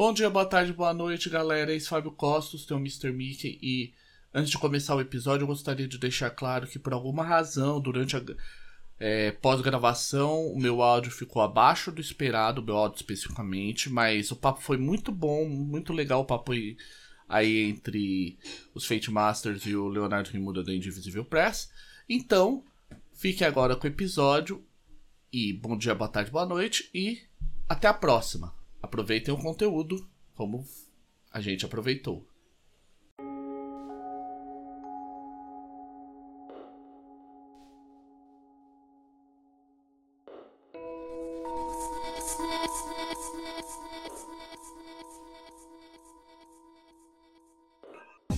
Bom dia, boa tarde, boa noite, galera. Esse é Fábio Costos, tem o Mr. Mickey e antes de começar o episódio, eu gostaria de deixar claro que por alguma razão, durante a é, pós-gravação, o meu áudio ficou abaixo do esperado, o meu áudio especificamente, mas o papo foi muito bom, muito legal o papo aí, aí entre os Fate Masters e o Leonardo Rimura da Indivisível Press. Então, fique agora com o episódio e bom dia, boa tarde, boa noite e até a próxima aproveitem o conteúdo como a gente aproveitou.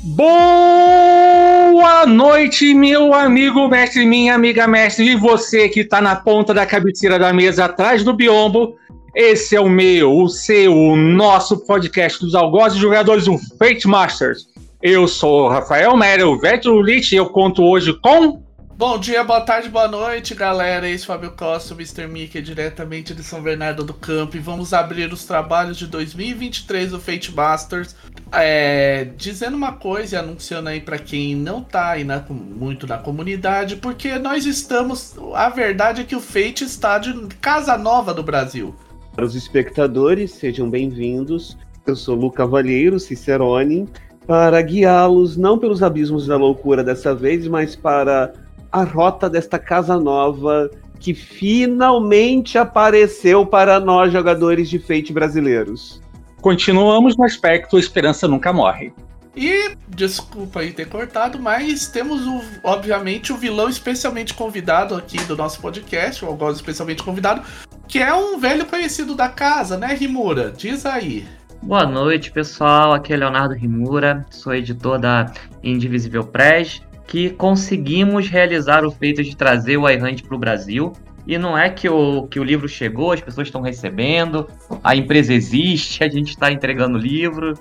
Boa noite, meu amigo mestre, minha amiga mestre, e você que está na ponta da cabeceira da mesa atrás do biombo. Esse é o meu, o seu, o nosso podcast dos algozes jogadores do Fate Masters. Eu sou o Rafael Mera, o Vetro Lich, e eu conto hoje com. Bom dia, boa tarde, boa noite, galera. Esse é Fábio Costa, Mr. Mickey, diretamente de São Bernardo do Campo. E vamos abrir os trabalhos de 2023 do Fate Masters. É, dizendo uma coisa e anunciando aí para quem não tá aí na, muito na comunidade, porque nós estamos. A verdade é que o Fate está de casa nova do Brasil. Para os espectadores, sejam bem-vindos. Eu sou Lu Cavalheiro Cicerone, para guiá-los não pelos abismos da loucura dessa vez, mas para a rota desta casa nova que finalmente apareceu para nós jogadores de Fate brasileiros. Continuamos no aspecto Esperança Nunca Morre. E desculpa aí ter cortado, mas temos o, obviamente o vilão especialmente convidado aqui do nosso podcast, o Algoz especialmente convidado, que é um velho conhecido da casa, né, Rimura? Diz aí. Boa noite, pessoal. Aqui é Leonardo Rimura, sou editor da Indivisível Press, que conseguimos realizar o feito de trazer o iHunt para o Brasil. E não é que o, que o livro chegou, as pessoas estão recebendo, a empresa existe, a gente está entregando o livro.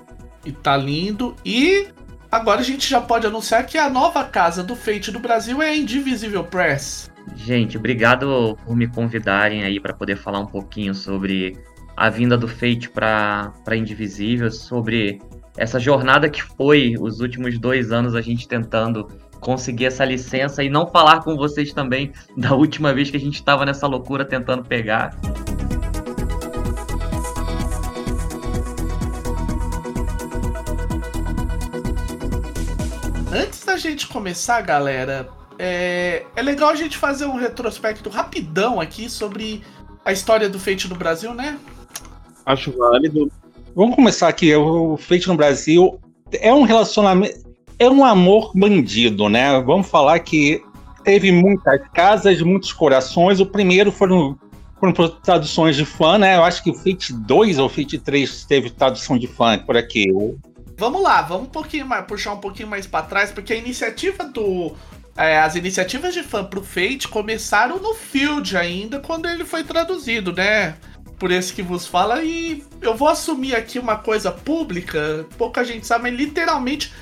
E tá lindo. E agora a gente já pode anunciar que a nova casa do Fate do Brasil é a Indivisível Press. Gente, obrigado por me convidarem aí para poder falar um pouquinho sobre a vinda do Fate para Indivisível, sobre essa jornada que foi os últimos dois anos a gente tentando conseguir essa licença e não falar com vocês também da última vez que a gente estava nessa loucura tentando pegar. Da gente começar, galera, é, é legal a gente fazer um retrospecto rapidão aqui sobre a história do Fate no Brasil, né? Acho válido. Vamos começar aqui. O Fate no Brasil é um relacionamento. É um amor bandido, né? Vamos falar que teve muitas casas, muitos corações. O primeiro foram, foram traduções de fã, né? Eu acho que o Fate 2 ou Fate 3 teve tradução de fã por aqui. Vamos lá, vamos um pouquinho mais, puxar um pouquinho mais para trás, porque a iniciativa do é, as iniciativas de fã pro Fate começaram no Field ainda, quando ele foi traduzido, né? Por esse que vos fala, e eu vou assumir aqui uma coisa pública, pouca gente sabe, mas literalmente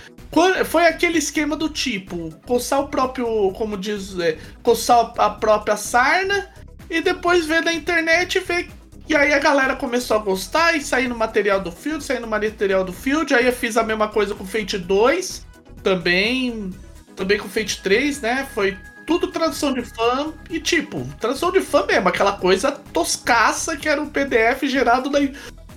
foi aquele esquema do tipo, coçar o próprio, como diz, é, coçar a própria sarna, e depois ver na internet e ver. E aí a galera começou a gostar e sair no material do Field, sair no material do Field, aí eu fiz a mesma coisa com Fate 2, também também com Fate 3, né? Foi tudo tradução de fã e tipo, tradução de fã mesmo, aquela coisa toscaça que era um PDF gerado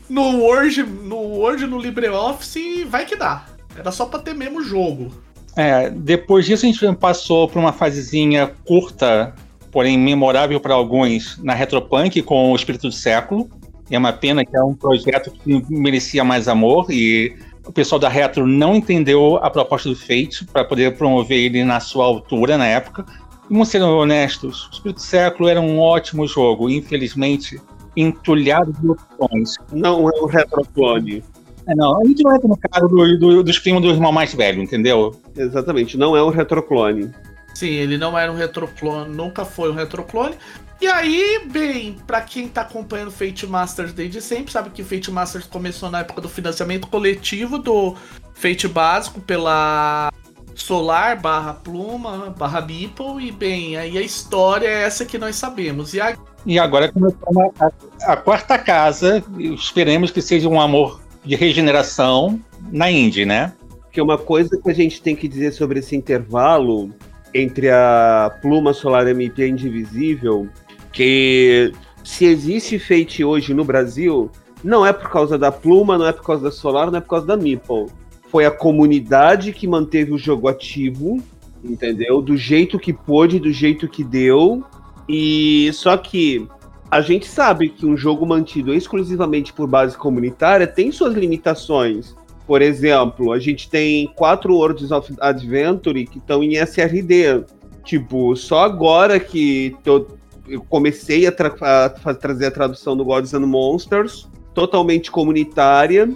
no Word, no Word, no LibreOffice e vai que dá. Era só pra ter mesmo jogo. É, depois disso a gente passou por uma fasezinha curta, porém memorável para alguns, na Retropunk com o Espírito do Século. É uma pena que é um projeto que merecia mais amor e o pessoal da Retro não entendeu a proposta do Fate para poder promover ele na sua altura na época. E vamos ser honestos, o Espírito Século era um ótimo jogo, infelizmente entulhado de opções. Não é um retroclone. É, não, a gente não entra no caso do, do, dos primos do irmão mais velho, entendeu? Exatamente, não é um retroclone. Sim, ele não era um retroclone, nunca foi um retroclone. E aí, bem, para quem tá acompanhando Fate Masters desde sempre, sabe que Fate Masters começou na época do financiamento coletivo do Fate básico pela Solar barra Pluma barra Beeple e bem, aí a história é essa que nós sabemos. E, a... e agora começou a, a, quarta casa, esperemos que seja um amor de regeneração na Indy, né? Que uma coisa que a gente tem que dizer sobre esse intervalo entre a pluma solar MP indivisível, que se existe Fate hoje no Brasil, não é por causa da pluma, não é por causa da solar, não é por causa da Meeple. Foi a comunidade que manteve o jogo ativo, entendeu? Do jeito que pôde, do jeito que deu. E só que a gente sabe que um jogo mantido exclusivamente por base comunitária tem suas limitações. Por exemplo, a gente tem quatro Worlds of Adventure que estão em SRD. Tipo, só agora que eu, eu comecei a, tra a, trazer a tradução do Gods and Monsters, totalmente comunitária.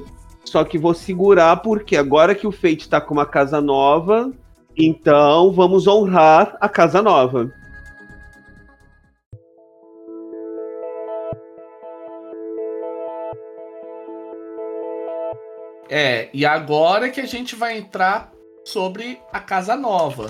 Só que vou segurar porque agora que o Fate está com uma casa nova, então vamos honrar a casa nova. É, e agora que a gente vai entrar sobre a casa nova.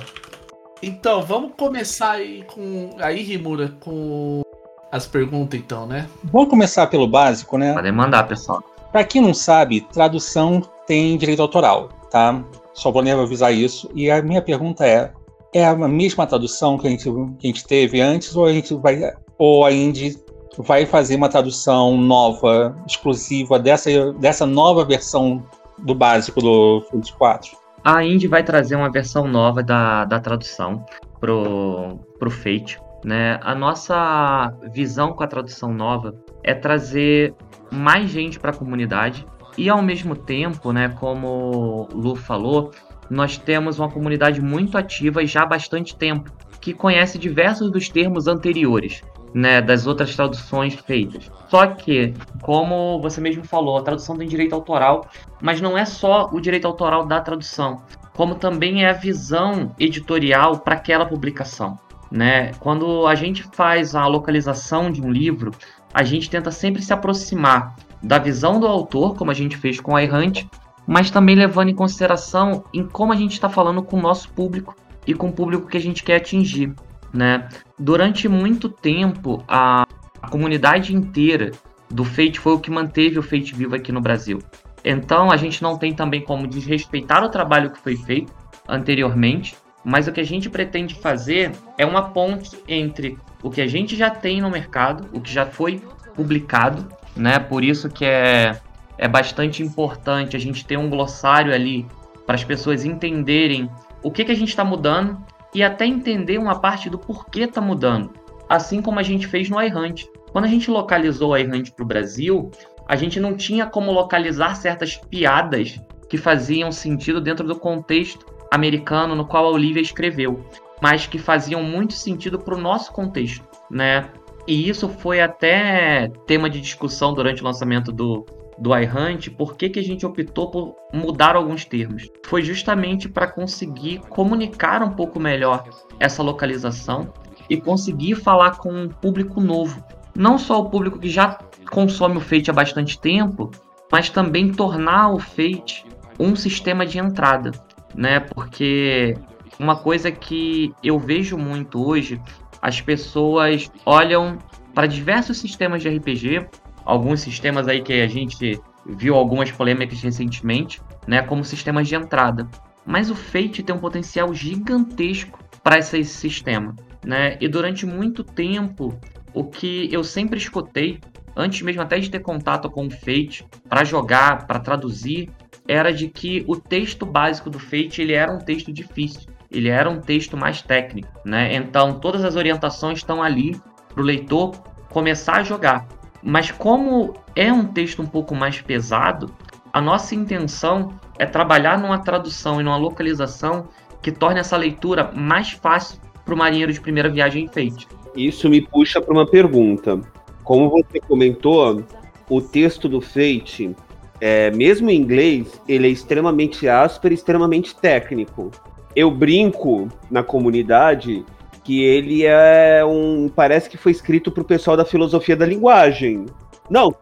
Então, vamos começar aí com. Aí, Rimura, com as perguntas, então, né? Vamos começar pelo básico, né? Pode mandar, pessoal. Para quem não sabe, tradução tem direito autoral, tá? Só vou avisar isso. E a minha pergunta é: é a mesma tradução que a gente, que a gente teve antes, ou a gente vai. Ou a Indy vai fazer uma tradução nova, exclusiva dessa, dessa nova versão do básico do Fate 4? A Indy vai trazer uma versão nova da, da tradução pro, pro Fate. Né? A nossa visão com a tradução nova é trazer mais gente para a comunidade e ao mesmo tempo, né, como o Lu falou, nós temos uma comunidade muito ativa já há bastante tempo, que conhece diversos dos termos anteriores né, das outras traduções feitas. Só que, como você mesmo falou, a tradução tem direito autoral, mas não é só o direito autoral da tradução, como também é a visão editorial para aquela publicação. Né? Quando a gente faz a localização de um livro, a gente tenta sempre se aproximar da visão do autor, como a gente fez com a Errante, mas também levando em consideração em como a gente está falando com o nosso público e com o público que a gente quer atingir né? Durante muito tempo, a, a comunidade inteira do Fate foi o que manteve o Fate vivo aqui no Brasil. Então, a gente não tem também como desrespeitar o trabalho que foi feito anteriormente, mas o que a gente pretende fazer é uma ponte entre o que a gente já tem no mercado, o que já foi publicado, né? Por isso que é, é bastante importante a gente ter um glossário ali para as pessoas entenderem o que, que a gente está mudando e até entender uma parte do porquê está mudando, assim como a gente fez no iHunt. Quando a gente localizou o iHunt para o Brasil, a gente não tinha como localizar certas piadas que faziam sentido dentro do contexto americano no qual a Olivia escreveu, mas que faziam muito sentido para o nosso contexto, né? E isso foi até tema de discussão durante o lançamento do, do iHunt, por que, que a gente optou por mudar alguns termos? Foi justamente para conseguir comunicar um pouco melhor essa localização e conseguir falar com um público novo. Não só o público que já consome o Fate há bastante tempo, mas também tornar o Fate um sistema de entrada, né? Porque uma coisa que eu vejo muito hoje, as pessoas olham para diversos sistemas de RPG alguns sistemas aí que a gente viu algumas polêmicas recentemente, né, como sistemas de entrada. Mas o Fate tem um potencial gigantesco para esse sistema, né? E durante muito tempo, o que eu sempre escutei, antes mesmo até de ter contato com o Fate, para jogar, para traduzir, era de que o texto básico do Fate ele era um texto difícil, ele era um texto mais técnico, né? Então todas as orientações estão ali para o leitor começar a jogar. Mas como é um texto um pouco mais pesado, a nossa intenção é trabalhar numa tradução e numa localização que torne essa leitura mais fácil para o marinheiro de primeira viagem feita. Isso me puxa para uma pergunta. Como você comentou, o texto do Fate, é, mesmo em inglês, ele é extremamente áspero e extremamente técnico. Eu brinco na comunidade que ele é um. Parece que foi escrito para o pessoal da filosofia da linguagem. Não,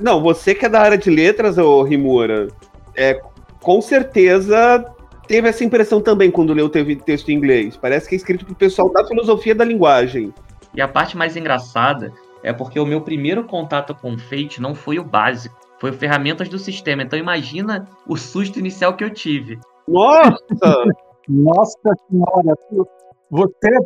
não, você que é da área de letras, ô Rimura, é, com certeza teve essa impressão também quando leu teve texto em inglês. Parece que é escrito para o pessoal da filosofia da linguagem. E a parte mais engraçada é porque o meu primeiro contato com o Fate não foi o básico. Foi ferramentas do sistema. Então imagina o susto inicial que eu tive. Nossa! Nossa senhora, você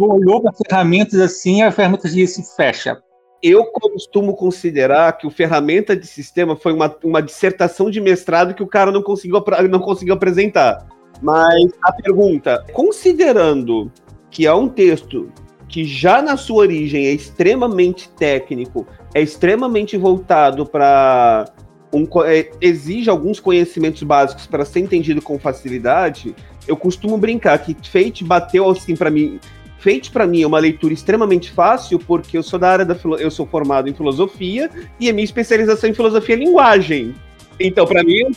olhou para ferramentas assim, a ferramenta disse fecha. Eu costumo considerar que o ferramenta de sistema foi uma, uma dissertação de mestrado que o cara não conseguiu, não conseguiu apresentar. Mas a pergunta, considerando que é um texto que já na sua origem é extremamente técnico, é extremamente voltado para um, é, exige alguns conhecimentos básicos para ser entendido com facilidade, eu costumo brincar que Fate bateu assim para mim. Fate para mim é uma leitura extremamente fácil porque eu sou da área da eu sou formado em filosofia e a minha especialização em filosofia é linguagem. Então para mim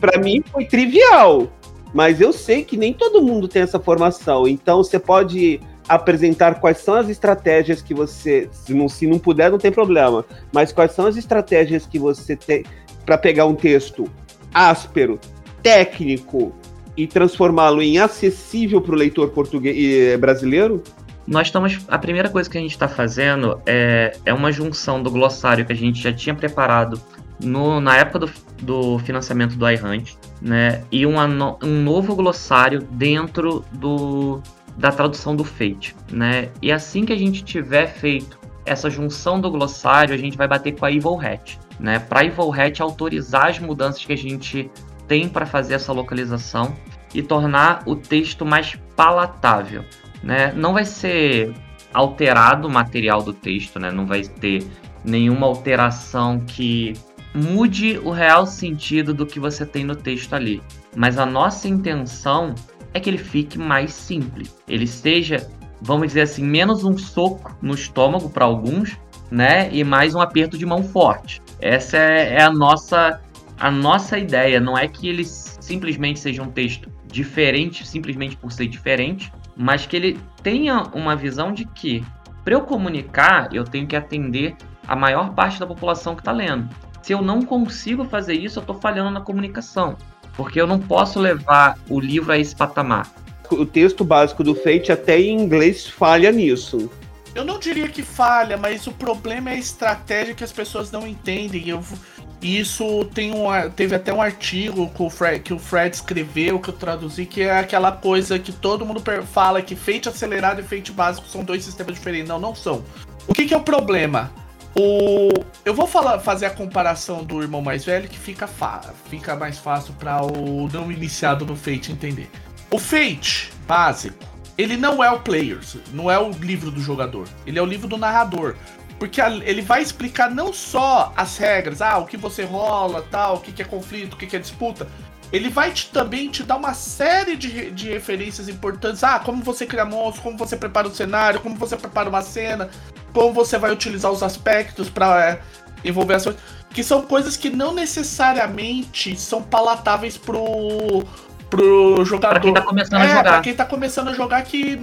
para mim foi trivial. Mas eu sei que nem todo mundo tem essa formação. Então você pode apresentar quais são as estratégias que você, se não, se não puder, não tem problema, mas quais são as estratégias que você tem para pegar um texto áspero, técnico e transformá-lo em acessível para o leitor português brasileiro? Nós estamos. A primeira coisa que a gente está fazendo é, é uma junção do glossário que a gente já tinha preparado no, na época do, do financiamento do iHunt, né? E um, um novo glossário dentro do, da tradução do Fate, né? E assim que a gente tiver feito essa junção do glossário, a gente vai bater com a Evil Hat, né? Para Evil Hat autorizar as mudanças que a gente tem para fazer essa localização e tornar o texto mais palatável, né? Não vai ser alterado o material do texto, né? Não vai ter nenhuma alteração que mude o real sentido do que você tem no texto ali. Mas a nossa intenção é que ele fique mais simples. Ele seja, vamos dizer assim, menos um soco no estômago para alguns, né? E mais um aperto de mão forte. Essa é, é a nossa a nossa ideia. Não é que ele simplesmente seja um texto diferente, simplesmente por ser diferente, mas que ele tenha uma visão de que para eu comunicar, eu tenho que atender a maior parte da população que está lendo. Se eu não consigo fazer isso, eu estou falhando na comunicação. Porque eu não posso levar o livro a esse patamar. O texto básico do Fate, até em inglês, falha nisso. Eu não diria que falha, mas o problema é a estratégia que as pessoas não entendem. Eu, isso tem um, teve até um artigo que o, Fred, que o Fred escreveu, que eu traduzi, que é aquela coisa que todo mundo fala que Fate acelerado e Fate básico são dois sistemas diferentes. Não, não são. O que, que é o problema? O, eu vou falar, fazer a comparação do irmão mais velho que fica, fica mais fácil para o não iniciado no Fate entender. O Fate básico, ele não é o Players, não é o livro do jogador, ele é o livro do narrador. Porque ele vai explicar não só as regras, ah, o que você rola, tal, o que, que é conflito, o que, que é disputa. Ele vai te, também te dar uma série de, de referências importantes. Ah, como você cria monstros, como você prepara o cenário, como você prepara uma cena, como você vai utilizar os aspectos para é, envolver as coisas. Que são coisas que não necessariamente são palatáveis pro, pro jogador. Pra quem tá começando é, a jogar. Pra quem tá começando a jogar que,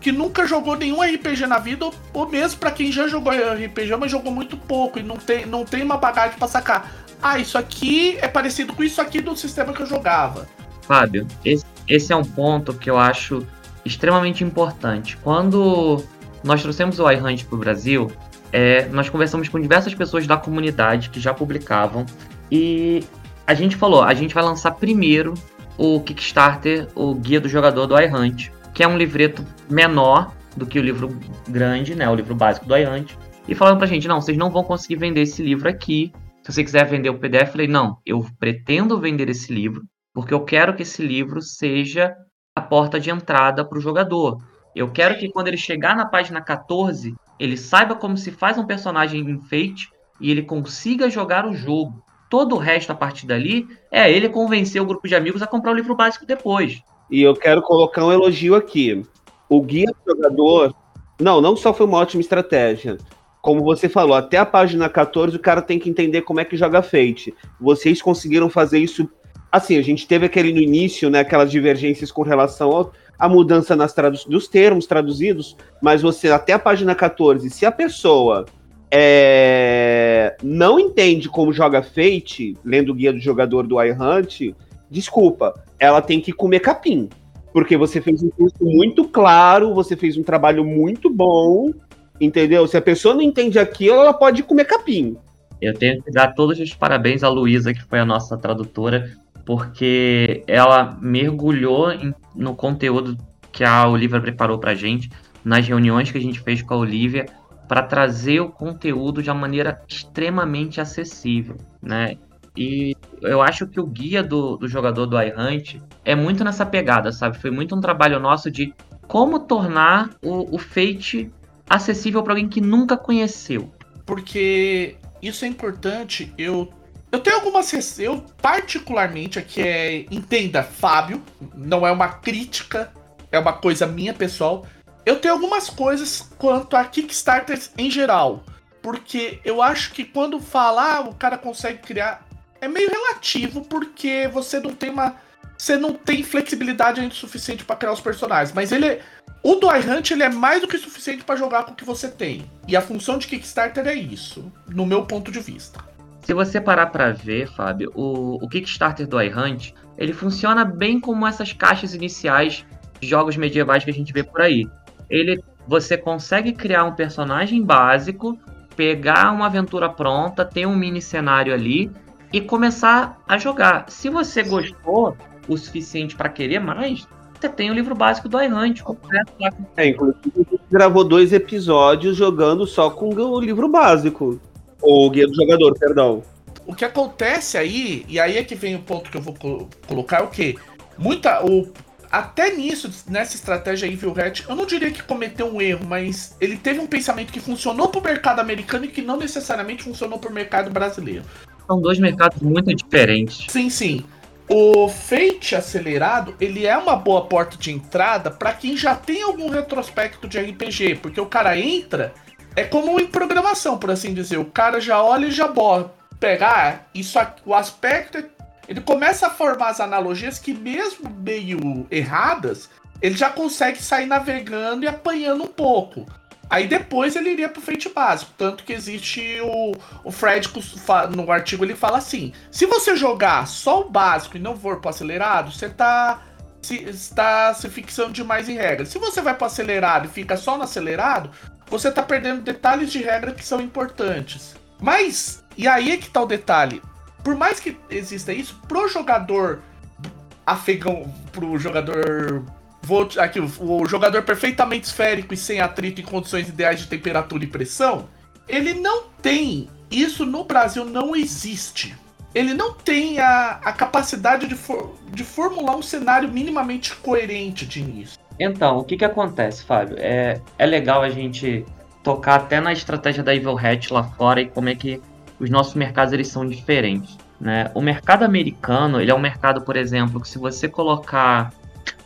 que nunca jogou nenhum RPG na vida, ou, ou mesmo para quem já jogou RPG, mas jogou muito pouco e não tem, não tem uma bagagem para sacar. Ah, isso aqui é parecido com isso aqui do sistema que eu jogava. Fábio, esse, esse é um ponto que eu acho extremamente importante. Quando nós trouxemos o iHunt para o Brasil, é, nós conversamos com diversas pessoas da comunidade que já publicavam e a gente falou, a gente vai lançar primeiro o Kickstarter, o Guia do Jogador do iHunt, que é um livreto menor do que o livro grande, né, o livro básico do iHunt, e falando pra gente, não, vocês não vão conseguir vender esse livro aqui, se você quiser vender o PDF, eu falei, não, eu pretendo vender esse livro, porque eu quero que esse livro seja a porta de entrada para o jogador. Eu quero que quando ele chegar na página 14, ele saiba como se faz um personagem em Fate e ele consiga jogar o jogo. Todo o resto a partir dali é ele convencer o grupo de amigos a comprar o livro básico depois. E eu quero colocar um elogio aqui. O guia do jogador, não, não só foi uma ótima estratégia. Como você falou, até a página 14 o cara tem que entender como é que joga Fate. Vocês conseguiram fazer isso. Assim, a gente teve aquele no início, né, aquelas divergências com relação a mudança nas dos termos traduzidos, mas você, até a página 14, se a pessoa é, não entende como joga Fate, lendo o guia do jogador do iHunt, desculpa, ela tem que comer capim. Porque você fez um curso muito claro, você fez um trabalho muito bom, entendeu? Se a pessoa não entende aquilo, ela pode comer capim. Eu tenho que dar todos os parabéns à Luísa, que foi a nossa tradutora, porque ela mergulhou em, no conteúdo que a Olivia preparou pra gente, nas reuniões que a gente fez com a Olivia, para trazer o conteúdo de uma maneira extremamente acessível, né? E eu acho que o guia do, do jogador do iHunt é muito nessa pegada, sabe? Foi muito um trabalho nosso de como tornar o, o Fate acessível para alguém que nunca conheceu. Porque isso é importante. Eu eu tenho algumas eu particularmente aqui é entenda Fábio, não é uma crítica, é uma coisa minha pessoal. Eu tenho algumas coisas quanto a Kickstarters em geral, porque eu acho que quando falar ah, o cara consegue criar é meio relativo porque você não tem uma você não tem flexibilidade ainda suficiente para criar os personagens, mas ele é, o do iHunt ele é mais do que suficiente para jogar com o que você tem. E a função de Kickstarter é isso, no meu ponto de vista. Se você parar para ver, Fábio, o, o Kickstarter do iHunt, ele funciona bem como essas caixas iniciais de jogos medievais que a gente vê por aí. Ele, você consegue criar um personagem básico, pegar uma aventura pronta, ter um mini cenário ali e começar a jogar. Se você gostou o suficiente para querer mais, você tem o livro básico do iHunt completo lá. É, inclusive a gente gravou dois episódios jogando só com o livro básico. O guia do jogador, perdão. O que acontece aí, e aí é que vem o ponto que eu vou colocar, é o que? Muita. O, até nisso, nessa estratégia Evil Hat, eu não diria que cometeu um erro, mas ele teve um pensamento que funcionou pro mercado americano e que não necessariamente funcionou pro mercado brasileiro. São dois mercados muito diferentes. Sim, sim. O Fate acelerado, ele é uma boa porta de entrada para quem já tem algum retrospecto de RPG, porque o cara entra, é como em programação, por assim dizer, o cara já olha e já bota, pegar isso aqui, o aspecto, é, ele começa a formar as analogias que mesmo meio erradas, ele já consegue sair navegando e apanhando um pouco. Aí depois ele iria pro frente básico. Tanto que existe o, o Fred no artigo ele fala assim: se você jogar só o básico e não for pro acelerado, você tá se, está se fixando demais em regras. Se você vai pro acelerado e fica só no acelerado, você tá perdendo detalhes de regra que são importantes. Mas, e aí é que tá o detalhe. Por mais que exista isso, pro jogador afegão, pro jogador Vou aqui o, jogador perfeitamente esférico e sem atrito em condições ideais de temperatura e pressão. Ele não tem isso no Brasil não existe. Ele não tem a, a capacidade de, for, de formular um cenário minimamente coerente de início. Então, o que, que acontece, Fábio? É, é legal a gente tocar até na estratégia da Evil Hat lá fora e como é que os nossos mercados eles são diferentes. Né? O mercado americano ele é um mercado, por exemplo, que se você colocar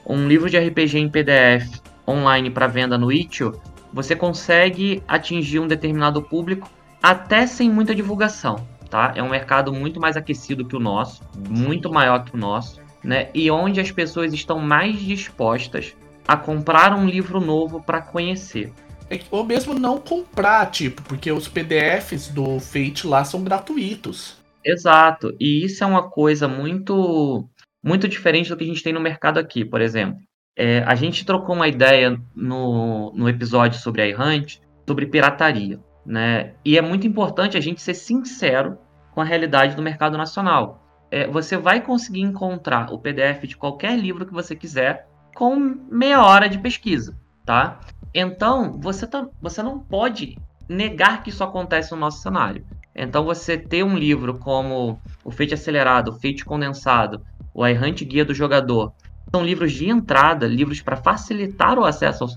um livro de RPG em PDF online para venda no Itch.io, você consegue atingir um determinado público até sem muita divulgação, tá? É um mercado muito mais aquecido que o nosso, muito maior que o nosso, né? E onde as pessoas estão mais dispostas a comprar um livro novo para conhecer. É ou mesmo não comprar, tipo, porque os PDFs do Fate lá são gratuitos. Exato, e isso é uma coisa muito muito diferente do que a gente tem no mercado aqui, por exemplo. É, a gente trocou uma ideia no, no episódio sobre a iHunt sobre pirataria, né? E é muito importante a gente ser sincero com a realidade do mercado nacional. É, você vai conseguir encontrar o PDF de qualquer livro que você quiser com meia hora de pesquisa, tá? Então, você, tá, você não pode negar que isso acontece no nosso cenário. Então, você ter um livro como o Fate Acelerado, o Fate Condensado, o Errante Guia do Jogador, são livros de entrada, livros para facilitar o acesso ao,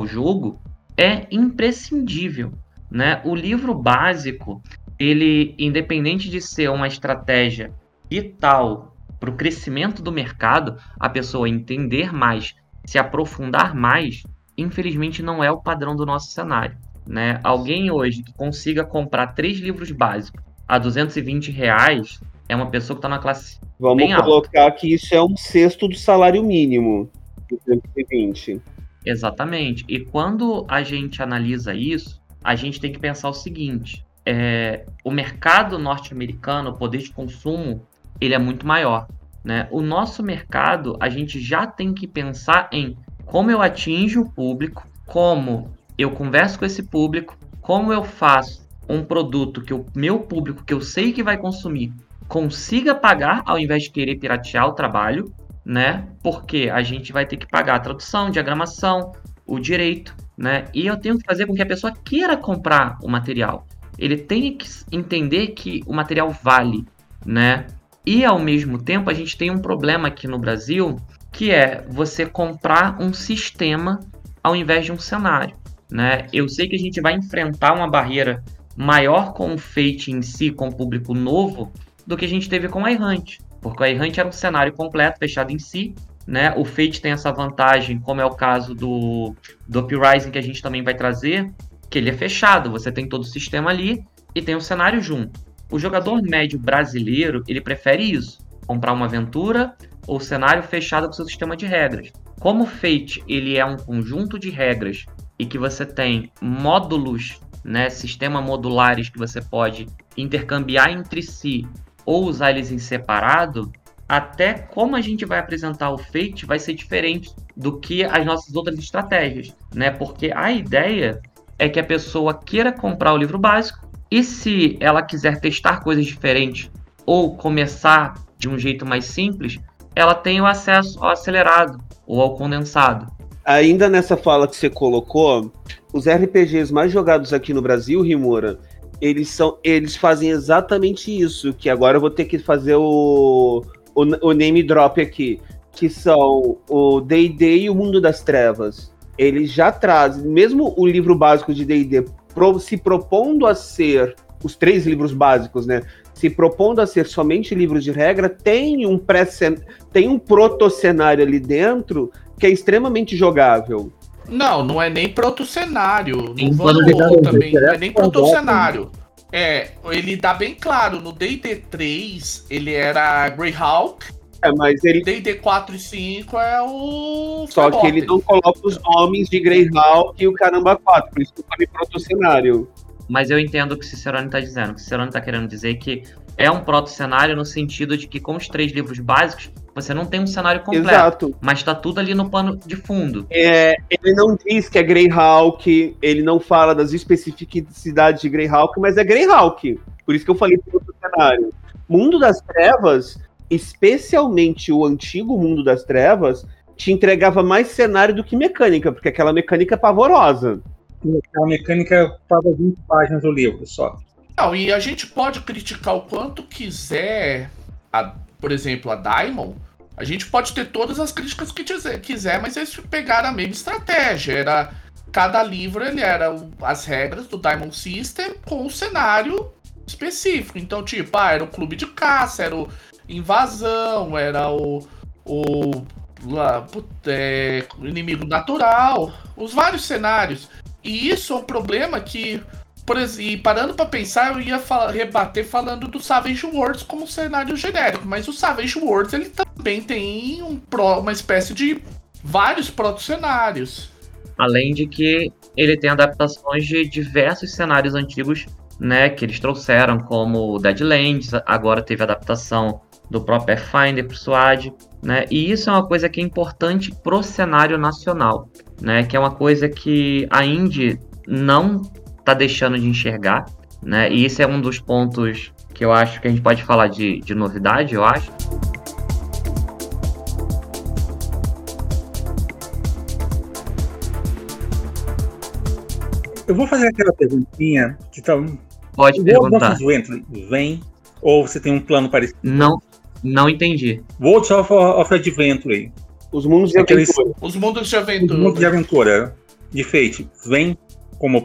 ao jogo, é imprescindível. Né? O livro básico, ele, independente de ser uma estratégia vital para o crescimento do mercado, a pessoa entender mais, se aprofundar mais, infelizmente não é o padrão do nosso cenário. Né? Alguém hoje que consiga comprar três livros básicos a 220 reais é uma pessoa que está na classe. Vamos colocar alta. que isso é um sexto do salário mínimo, 220. Exatamente. E quando a gente analisa isso, a gente tem que pensar o seguinte: é, o mercado norte-americano, o poder de consumo, ele é muito maior. Né? O nosso mercado, a gente já tem que pensar em como eu atinjo o público, como eu converso com esse público, como eu faço um produto que o meu público, que eu sei que vai consumir, consiga pagar ao invés de querer piratear o trabalho, né? Porque a gente vai ter que pagar a tradução, diagramação, o direito, né? E eu tenho que fazer com que a pessoa queira comprar o material. Ele tem que entender que o material vale, né? E ao mesmo tempo a gente tem um problema aqui no Brasil, que é você comprar um sistema ao invés de um cenário, né? Eu sei que a gente vai enfrentar uma barreira maior com o Fate em si, com o público novo, do que a gente teve com a Errante. Porque a Errante era um cenário completo, fechado em si, né? O Fate tem essa vantagem, como é o caso do, do Uprising, que a gente também vai trazer, que ele é fechado, você tem todo o sistema ali e tem o um cenário junto. O jogador médio brasileiro, ele prefere isso, comprar uma aventura ou cenário fechado com seu sistema de regras. Como o Fate, ele é um conjunto de regras e que você tem módulos, né, sistema modulares que você pode intercambiar entre si ou usar eles em separado, até como a gente vai apresentar o Fate vai ser diferente do que as nossas outras estratégias, né? Porque a ideia é que a pessoa queira comprar o livro básico e se ela quiser testar coisas diferentes ou começar de um jeito mais simples, ela tem o acesso ao acelerado ou ao condensado. Ainda nessa fala que você colocou, os RPGs mais jogados aqui no Brasil, Rimura, eles são, eles fazem exatamente isso. Que agora eu vou ter que fazer o, o, o name drop aqui, que são o D&D e o Mundo das Trevas. Eles já trazem, mesmo o livro básico de D&D pro, se propondo a ser os três livros básicos, né? Se propondo a ser somente livros de regra, tem um pré tem um proto-cenário ali dentro que é extremamente jogável. Não, não é nem proto-cenário. Não vamos também. Não é nem proto-cenário. É, ele dá bem claro, no D&D 3 ele era Greyhawk, é, mas ele. D&D 4 e 5 é o. Só que ele não coloca os nomes de Greyhawk e o Caramba 4, por isso que eu falei proto-cenário. Mas eu entendo o que o Cicerone está dizendo. O Cicerone está querendo dizer que é um proto-cenário no sentido de que com os três livros básicos você não tem um cenário completo. Exato. Mas está tudo ali no pano de fundo. É, ele não diz que é Greyhawk, ele não fala das especificidades de Greyhawk, mas é Greyhawk. Por isso que eu falei proto-cenário. Mundo das Trevas especialmente o antigo Mundo das Trevas, te entregava mais cenário do que mecânica, porque aquela mecânica é pavorosa. Aquela mecânica estava 20 páginas do livro só. Não, e a gente pode criticar o quanto quiser, a, por exemplo, a Diamond. A gente pode ter todas as críticas que quiser, mas eles pegaram a mesma estratégia. Era cada livro ele era as regras do Diamond System com o cenário específico. Então, tipo, ah, era o clube de caça, era o invasão, era o. o lá, é, inimigo natural, os vários cenários. E isso é um problema que, por e parando para pensar, eu ia falar, rebater falando do Savage Worlds como cenário genérico, mas o Savage Worlds ele também tem um pro, uma espécie de vários proto-cenários. Além de que ele tem adaptações de diversos cenários antigos, né, que eles trouxeram, como Deadlands, agora teve adaptação do próprio Pathfinder para o SWAD, né? E isso é uma coisa que é importante pro cenário nacional, né? Que é uma coisa que a Indy não está deixando de enxergar, né? E isso é um dos pontos que eu acho que a gente pode falar de, de novidade, eu acho. Eu vou fazer aquela perguntinha que tá. Pode perguntar. Vem ou você tem um plano parecido? Não, não entendi. Worlds of, of Adventure. Os mundos de Aqueles, aventura. Os mundos de aventura. Os mundos de aventura. De Fate. Vem como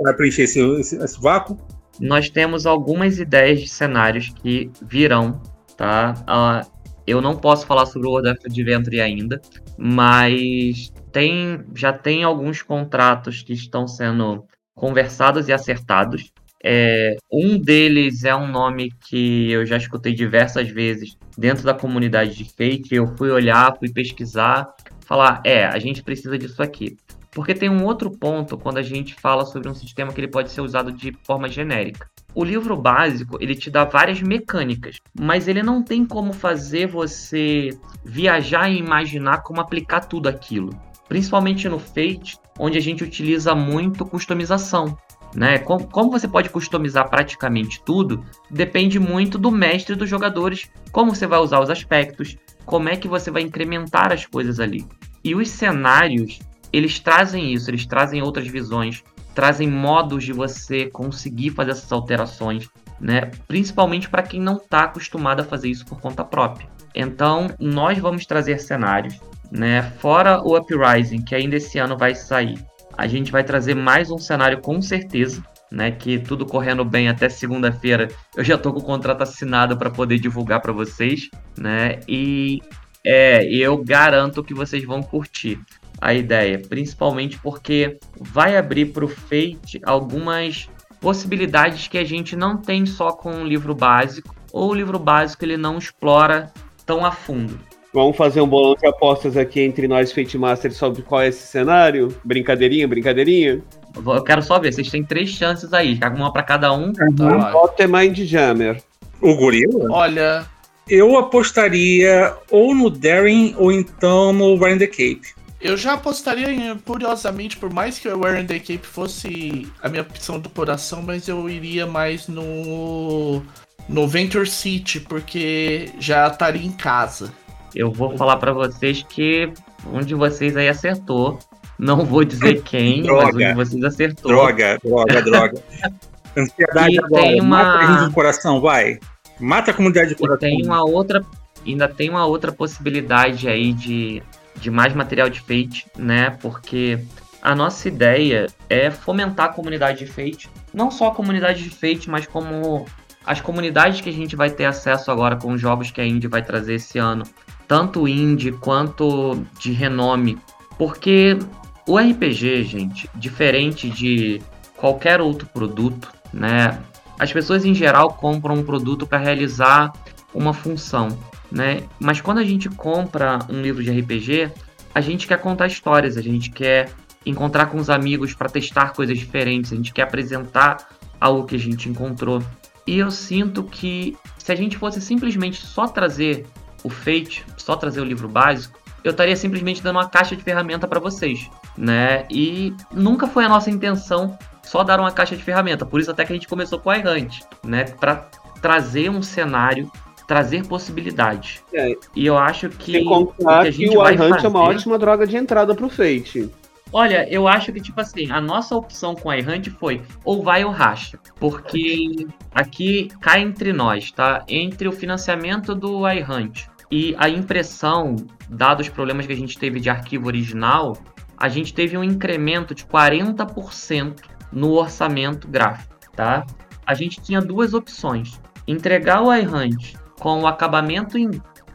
para preencher esse, esse, esse, vácuo? Nós temos algumas ideias de cenários que virão, tá? Uh, eu não posso falar sobre o World of Adventure ainda, mas tem, já tem alguns contratos que estão sendo conversados e acertados. É, um deles é um nome que eu já escutei diversas vezes dentro da comunidade de Fate. Eu fui olhar, fui pesquisar, falar: é, a gente precisa disso aqui. Porque tem um outro ponto quando a gente fala sobre um sistema que ele pode ser usado de forma genérica. O livro básico, ele te dá várias mecânicas, mas ele não tem como fazer você viajar e imaginar como aplicar tudo aquilo. Principalmente no Fate, onde a gente utiliza muito customização. Né? Como, como você pode customizar praticamente tudo, depende muito do mestre dos jogadores, como você vai usar os aspectos, como é que você vai incrementar as coisas ali. E os cenários, eles trazem isso, eles trazem outras visões, trazem modos de você conseguir fazer essas alterações, né? Principalmente para quem não está acostumado a fazer isso por conta própria. Então, nós vamos trazer cenários, né? Fora o Uprising, que ainda esse ano vai sair. A gente vai trazer mais um cenário com certeza, né? Que tudo correndo bem até segunda-feira, eu já tô com o contrato assinado para poder divulgar para vocês, né? E é, eu garanto que vocês vão curtir a ideia, principalmente porque vai abrir para o Fate algumas possibilidades que a gente não tem só com o livro básico, ou o livro básico ele não explora tão a fundo. Vamos fazer um bolão de apostas aqui entre nós Fate Masters sobre qual é esse cenário? Brincadeirinha, brincadeirinha? Eu quero só ver, vocês têm três chances aí, uma para cada um. Tá. Voto é Mind Jammer. O gorila? Olha. Eu apostaria ou no Darren ou então no Ryan the Cape. Eu já apostaria, curiosamente, por mais que o Warren the Cape fosse a minha opção do coração, mas eu iria mais no no Venture City, porque já estaria em casa. Eu vou falar para vocês que um de vocês aí acertou. Não vou dizer quem, mas um de vocês acertou. Droga, droga, droga. Ansiedade E agora. tem uma- Mata a gente do coração, vai. Mata a comunidade de E coração. tem uma outra, ainda tem uma outra possibilidade aí de, de mais material de Fate, né? Porque a nossa ideia é fomentar a comunidade de Fate, não só a comunidade de Fate, mas como as comunidades que a gente vai ter acesso agora com os jogos que a Indie vai trazer esse ano, tanto indie quanto de renome, porque o RPG, gente, diferente de qualquer outro produto, né? As pessoas em geral compram um produto para realizar uma função, né? Mas quando a gente compra um livro de RPG, a gente quer contar histórias, a gente quer encontrar com os amigos para testar coisas diferentes, a gente quer apresentar algo que a gente encontrou. E eu sinto que se a gente fosse simplesmente só trazer o Fate, só trazer o livro básico, eu estaria simplesmente dando uma caixa de ferramenta para vocês, né? E nunca foi a nossa intenção só dar uma caixa de ferramenta, por isso até que a gente começou com a iHunt, né? Para trazer um cenário, trazer possibilidades. É. E eu acho que Sem o contar que a que, gente o vai iHunt é uma fazer- ótima droga de entrada pro Fate. Olha, eu acho que, tipo assim, a nossa opção com a iHunt foi ou vai ou racha. Porque aqui cai entre nós, tá? Entre o financiamento do iHunt e a impressão, dados os problemas que a gente teve de arquivo original, a gente teve um incremento de 40% no orçamento gráfico, tá? A gente tinha duas opções. Entregar o iHunt com o acabamento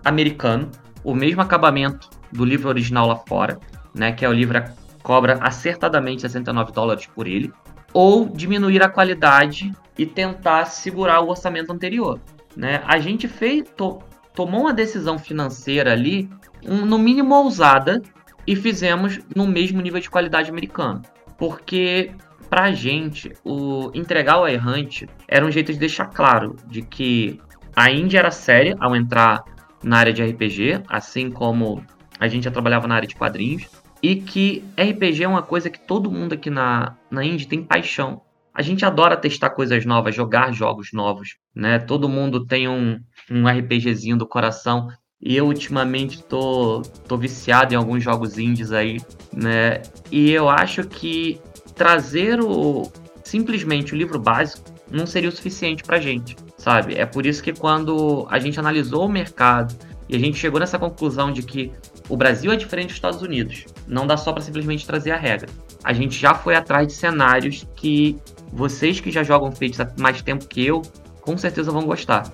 americano, o mesmo acabamento do livro original lá fora, né? Que é o livro cobra acertadamente 69 dólares por ele, ou diminuir a qualidade e tentar segurar o orçamento anterior. Né? A gente fez, to- tomou uma decisão financeira ali, um- no mínimo ousada, e fizemos no mesmo nível de qualidade americano. Porque, pra gente, o entregar o errante era um jeito de deixar claro de que a Índia era séria ao entrar na área de RPG, assim como a gente já trabalhava na área de quadrinhos, e que RPG é uma coisa que todo mundo aqui na, na Indie tem paixão. A gente adora testar coisas novas, jogar jogos novos, né? Todo mundo tem um, um RPGzinho do coração. E eu ultimamente tô, tô viciado em alguns jogos indies aí, né? E eu acho que trazer o simplesmente o livro básico não seria o suficiente pra gente, sabe? É por isso que quando a gente analisou o mercado e a gente chegou nessa conclusão de que o Brasil é diferente dos Estados Unidos. Não dá só para simplesmente trazer a regra. A gente já foi atrás de cenários que vocês que já jogam Fates há mais tempo que eu, com certeza vão gostar.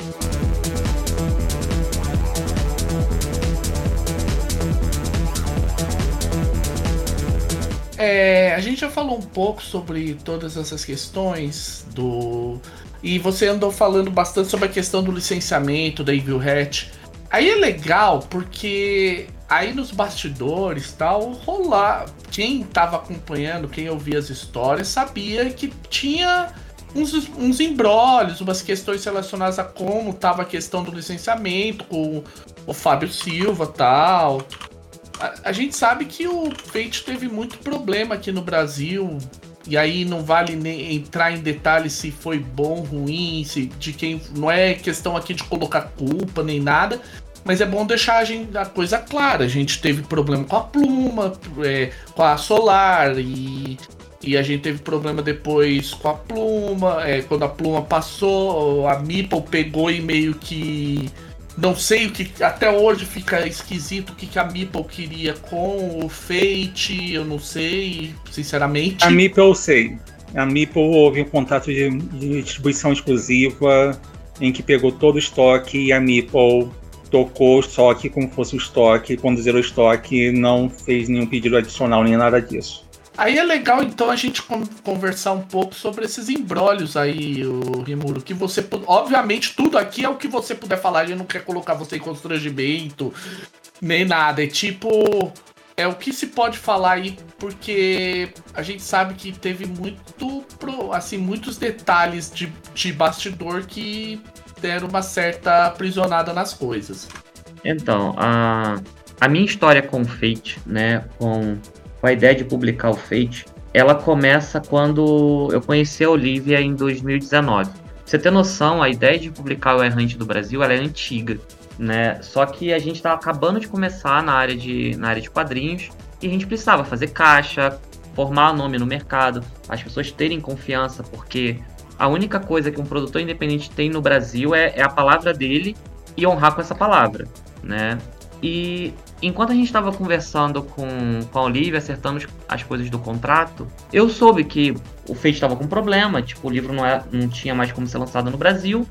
É, a gente já falou um pouco sobre todas essas questões do. E você andou falando bastante sobre a questão do licenciamento da Evil Hat. Aí é legal porque aí nos bastidores tal, rolar. Quem tava acompanhando, quem ouvia as histórias, sabia que tinha uns, uns embrólios, umas questões relacionadas a como tava a questão do licenciamento com o Fábio Silva tal. A, a gente sabe que o Fate teve muito problema aqui no Brasil E aí não vale nem entrar em detalhes se foi bom, ruim, se de quem. Não é questão aqui de colocar culpa nem nada. Mas é bom deixar a, gente, a coisa clara. A gente teve problema com a pluma, é, com a solar e e a gente teve problema depois com a pluma. É, quando a pluma passou, a Meeple pegou e meio que. Não sei o que. Até hoje fica esquisito o que, que a Meeple queria com o Fate. Eu não sei, sinceramente. A Meeple eu sei. A Meeple houve um contrato de, de distribuição exclusiva em que pegou todo o estoque e a Meeple tocou o estoque como fosse o estoque. Quando zerou o estoque, não fez nenhum pedido adicional nem nada disso. Aí é legal então a gente conversar um pouco sobre esses embrólios aí, o Rimuro, que você obviamente tudo aqui é o que você puder falar, a gente não quer colocar você em constrangimento nem nada, é tipo é o que se pode falar aí, porque a gente sabe que teve muito assim muitos detalhes de, de bastidor que deram uma certa aprisionada nas coisas. Então, a, a minha história com Fate, né, com com a ideia de publicar o Fate, ela começa quando eu conheci a Olivia em 2019. Pra você ter noção, a ideia de publicar o Errante do Brasil ela é antiga, né? Só que a gente estava acabando de começar na área de, na área de quadrinhos e a gente precisava fazer caixa, formar nome no mercado, as pessoas terem confiança, porque a única coisa que um produtor independente tem no Brasil é, é a palavra dele e honrar com essa palavra, né? E enquanto a gente estava conversando com, com a Olivia, acertando as coisas do contrato, eu soube que o Fate estava com problema, tipo, o livro não, é, não tinha mais como ser lançado no Brasil.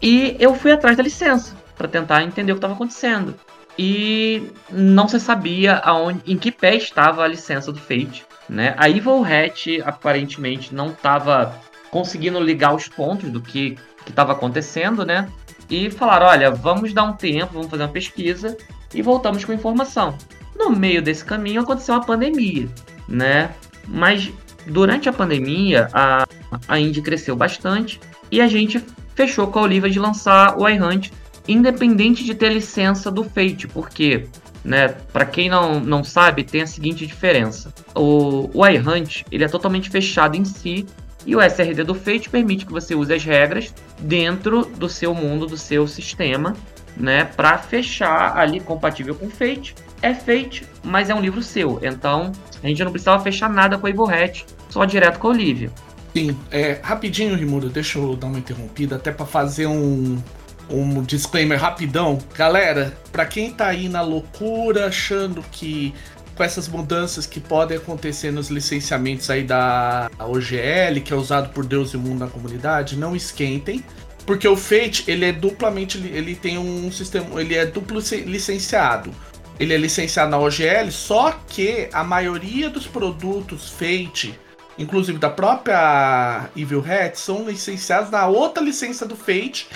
E eu fui atrás da licença para tentar entender o que estava acontecendo. E não se sabia aonde, em que pé estava a licença do Fate. Né? A Evil Hat aparentemente não estava conseguindo ligar os pontos do que estava acontecendo, né? E falaram: olha, vamos dar um tempo, vamos fazer uma pesquisa e voltamos com informação. No meio desse caminho aconteceu a pandemia, né? Mas durante a pandemia a, a Indie cresceu bastante e a gente fechou com a Olivia de lançar o iHunt independente de ter licença do Fate, porque, né, para quem não, não sabe, tem a seguinte diferença. O, o iHunt, ele é totalmente fechado em si e o SRD do Fate permite que você use as regras dentro do seu mundo, do seu sistema, né, para fechar ali compatível com Fate. É Fate, mas é um livro seu. Então, a gente não precisava fechar nada com a Hat, só direto com a Olivia. Sim, é, rapidinho, Rimuro, deixa eu dar uma interrompida, até para fazer um, um disclaimer rapidão. Galera, para quem tá aí na loucura, achando que com essas mudanças que podem acontecer nos licenciamentos aí da OGL, que é usado por Deus e o mundo na comunidade, não esquentem. Porque o Fate, ele é duplamente. Ele tem um sistema. Ele é duplo licenciado. Ele é licenciado na OGL, só que a maioria dos produtos Fate, inclusive da própria Evil Hat, são licenciados na outra licença do Fate,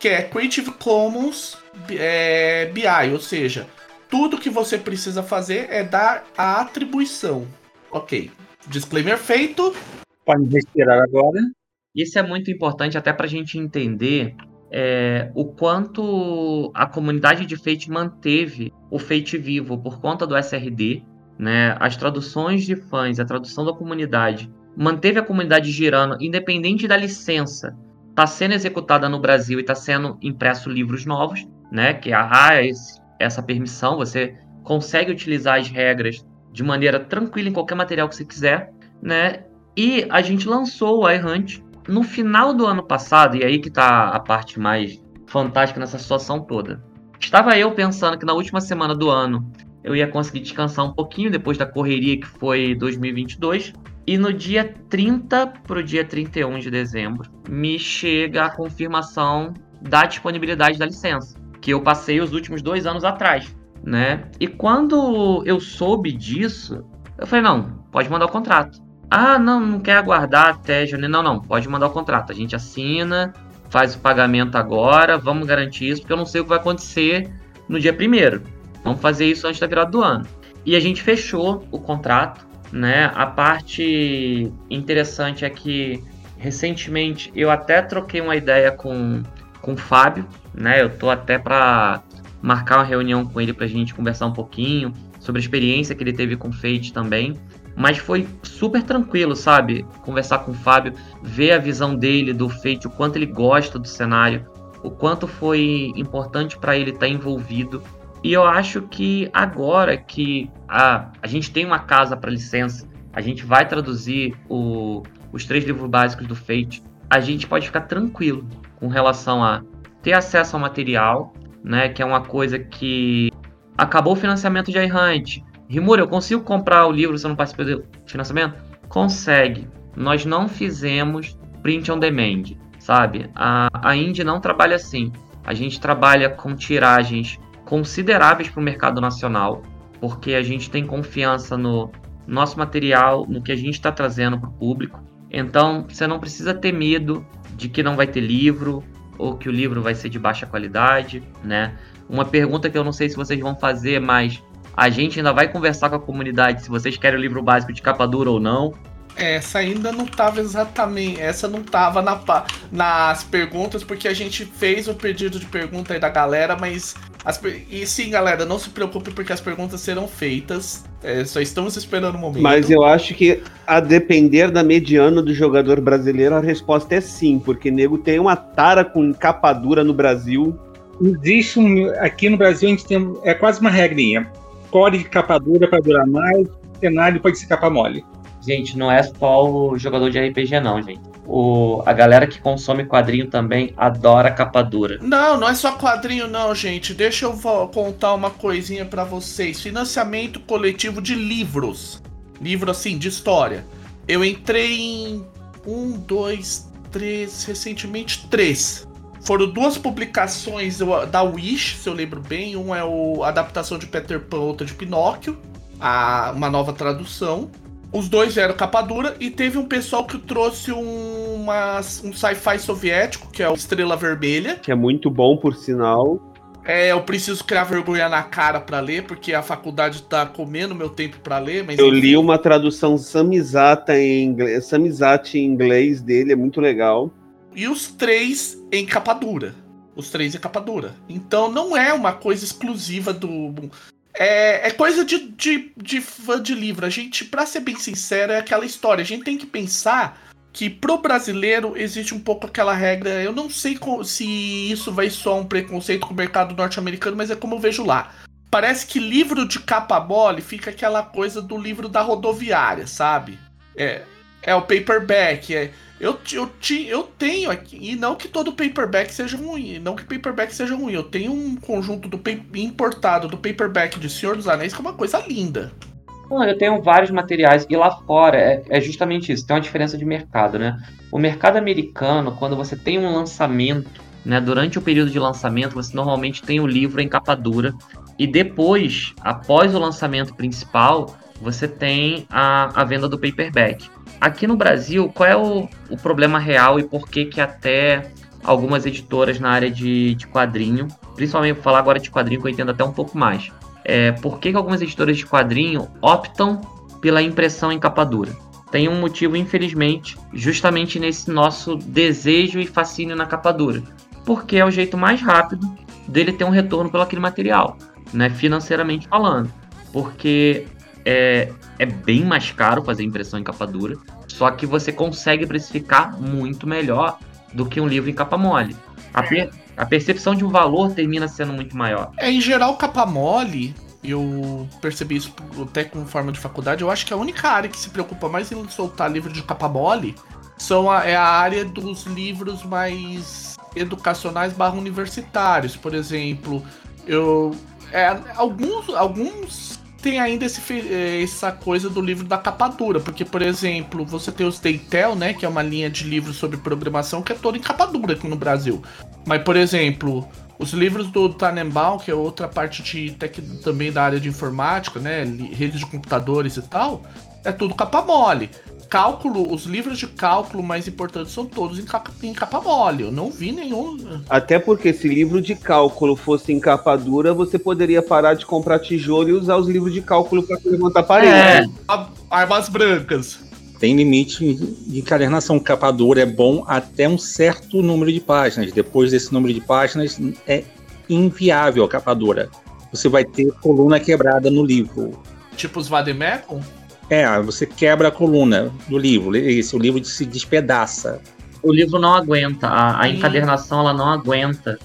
que é Creative Commons é, BI, ou seja, tudo que você precisa fazer é dar a atribuição. Ok. Disclaimer feito. Pode respirar agora. Isso é muito importante até para a gente entender é, o quanto a comunidade de Fate manteve o Fate vivo por conta do SRD, né? As traduções de fãs, a tradução da comunidade manteve a comunidade girando, independente da licença. Está sendo executada no Brasil e está sendo impresso livros novos, né? Que a ah, essa permissão, você consegue utilizar as regras de maneira tranquila em qualquer material que você quiser, né? E a gente lançou o iHunt no final do ano passado, e aí que tá a parte mais fantástica nessa situação toda. Estava eu pensando que na última semana do ano eu ia conseguir descansar um pouquinho depois da correria que foi 2022. E no dia 30 para o dia 31 de dezembro, me chega a confirmação da disponibilidade da licença, que eu passei os últimos dois anos atrás, né? E quando eu soube disso, eu falei, não, pode mandar o contrato. Ah, não, não quer aguardar até janeiro. Não, não, pode mandar o contrato. A gente assina, faz o pagamento agora, vamos garantir isso, porque eu não sei o que vai acontecer no dia primeiro. Vamos fazer isso antes da virada do ano. E a gente fechou o contrato, né? A parte interessante é que recentemente eu até troquei uma ideia com, com o Fábio, né? Eu tô até para marcar uma reunião com ele para a gente conversar um pouquinho sobre a experiência que ele teve com Fate também Mas foi super tranquilo, sabe? Conversar com o Fábio, ver a visão dele do Fate, o quanto ele gosta do cenário, o quanto foi importante para ele estar tá envolvido. E eu acho que agora que a, a gente tem uma casa para licença, a gente vai traduzir o, os três livros básicos do Fate, a gente pode ficar tranquilo com relação a ter acesso ao material, né? Que é uma coisa que acabou o financiamento de iHunt. Rimura, eu consigo comprar o livro se eu não participei do financiamento? Consegue. Nós não fizemos print on demand, sabe? A, a Indie não trabalha assim. A gente trabalha com tiragens consideráveis para o mercado nacional, porque a gente tem confiança no nosso material, no que a gente está trazendo para o público. Então, você não precisa ter medo de que não vai ter livro ou que o livro vai ser de baixa qualidade, né? Uma pergunta que eu não sei se vocês vão fazer, mas a gente ainda vai conversar com a comunidade se vocês querem o livro básico de capa dura ou não. Essa ainda não estava exatamente. Essa não estava na, nas perguntas, porque a gente fez o pedido de pergunta aí da galera, mas. As, e sim, galera, não se preocupe porque as perguntas serão feitas. É, só estamos esperando o um momento. Mas eu acho que, a depender da mediana do jogador brasileiro, a resposta é sim, porque nego tem uma tara com capa dura no Brasil. Existe um. Aqui no Brasil a gente tem. É quase uma regrinha. Core de capa dura para durar mais, cenário pode ser capa mole. Gente, não é só o jogador de RPG, não, gente. O, a galera que consome quadrinho também adora capa dura. Não, não é só quadrinho, não, gente. Deixa eu contar uma coisinha para vocês. Financiamento coletivo de livros. Livro assim, de história. Eu entrei em um, dois, três, recentemente três. Foram duas publicações da Wish, se eu lembro bem. Um é o a adaptação de Peter Pan, outra de Pinóquio. A, uma nova tradução. Os dois eram capa dura e teve um pessoal que trouxe um, uma, um sci-fi soviético, que é o Estrela Vermelha. Que é muito bom, por sinal. É, eu preciso criar vergonha na cara para ler, porque a faculdade tá comendo meu tempo para ler. Mas eu li uma tradução samizata em inglês, em inglês dele, é muito legal. E os três em capa dura. Os três em capa dura. Então não é uma coisa exclusiva do é, é coisa de, de, de fã de livro. A gente, pra ser bem sincero, é aquela história. A gente tem que pensar que pro brasileiro existe um pouco aquela regra. Eu não sei se isso vai soar um preconceito com o mercado norte-americano, mas é como eu vejo lá. Parece que livro de capa mole fica aquela coisa do livro da rodoviária, sabe? É, é o paperback. É, eu, eu, eu tenho aqui, e não que todo paperback seja ruim, não que paperback seja ruim, eu tenho um conjunto do importado do paperback de Senhor dos Anéis que é uma coisa linda. Eu tenho vários materiais, e lá fora é, é, justamente isso, tem uma diferença de mercado, né? O mercado americano, quando você tem um lançamento, né, durante o período de lançamento, você normalmente tem o livro em capa dura, e depois, após o lançamento principal, você tem a, a venda do paperback. Aqui no Brasil, qual é o, o problema real e por que que até algumas editoras na área de, de quadrinho, principalmente vou falar agora de quadrinho que eu entendo até um pouco mais, é, por que, que algumas editoras de quadrinho optam pela impressão em capa dura? Tem um motivo, infelizmente, justamente nesse nosso desejo e fascínio na capa dura. Porque é o jeito mais rápido dele ter um retorno pelo aquele material, né, financeiramente falando. Porque é, é bem mais caro fazer impressão em capa dura, só que você consegue precificar muito melhor do que um livro em capa mole. A, per a percepção de um valor termina sendo muito maior. É, em geral, capa mole, eu percebi isso até com forma de faculdade, eu acho que a única área que se preocupa mais em soltar livro de capa mole são a, é a área dos livros mais educacionais barra universitários. Por exemplo, eu. É, alguns, alguns tem ainda esse, eh, essa coisa do livro da capa dura, porque, por exemplo, você tem os Deitel, né, que é uma linha de livros sobre programação que é toda em capa dura aqui no Brasil. Mas, por exemplo, os livros do Tannenbaum, que é outra parte de tec, também da área de informática, né, redes de computadores e tal, é tudo capa mole cálculo, os livros de cálculo mais importantes são todos em capa, em capa mole. Eu não vi nenhum. Até porque se livro de cálculo fosse em capa dura, você poderia parar de comprar tijolo e usar os livros de cálculo para levantar parede. É, armas brancas. Tem limite de encadernação. Capa dura é bom até um certo número de páginas. Depois desse número de páginas, é inviável a capa dura. Você vai ter coluna quebrada no livro. Tipo os Vademecum? É, você quebra a coluna do livro. Esse, o livro se despedaça. O livro não aguenta, a, a encadernação ela não aguenta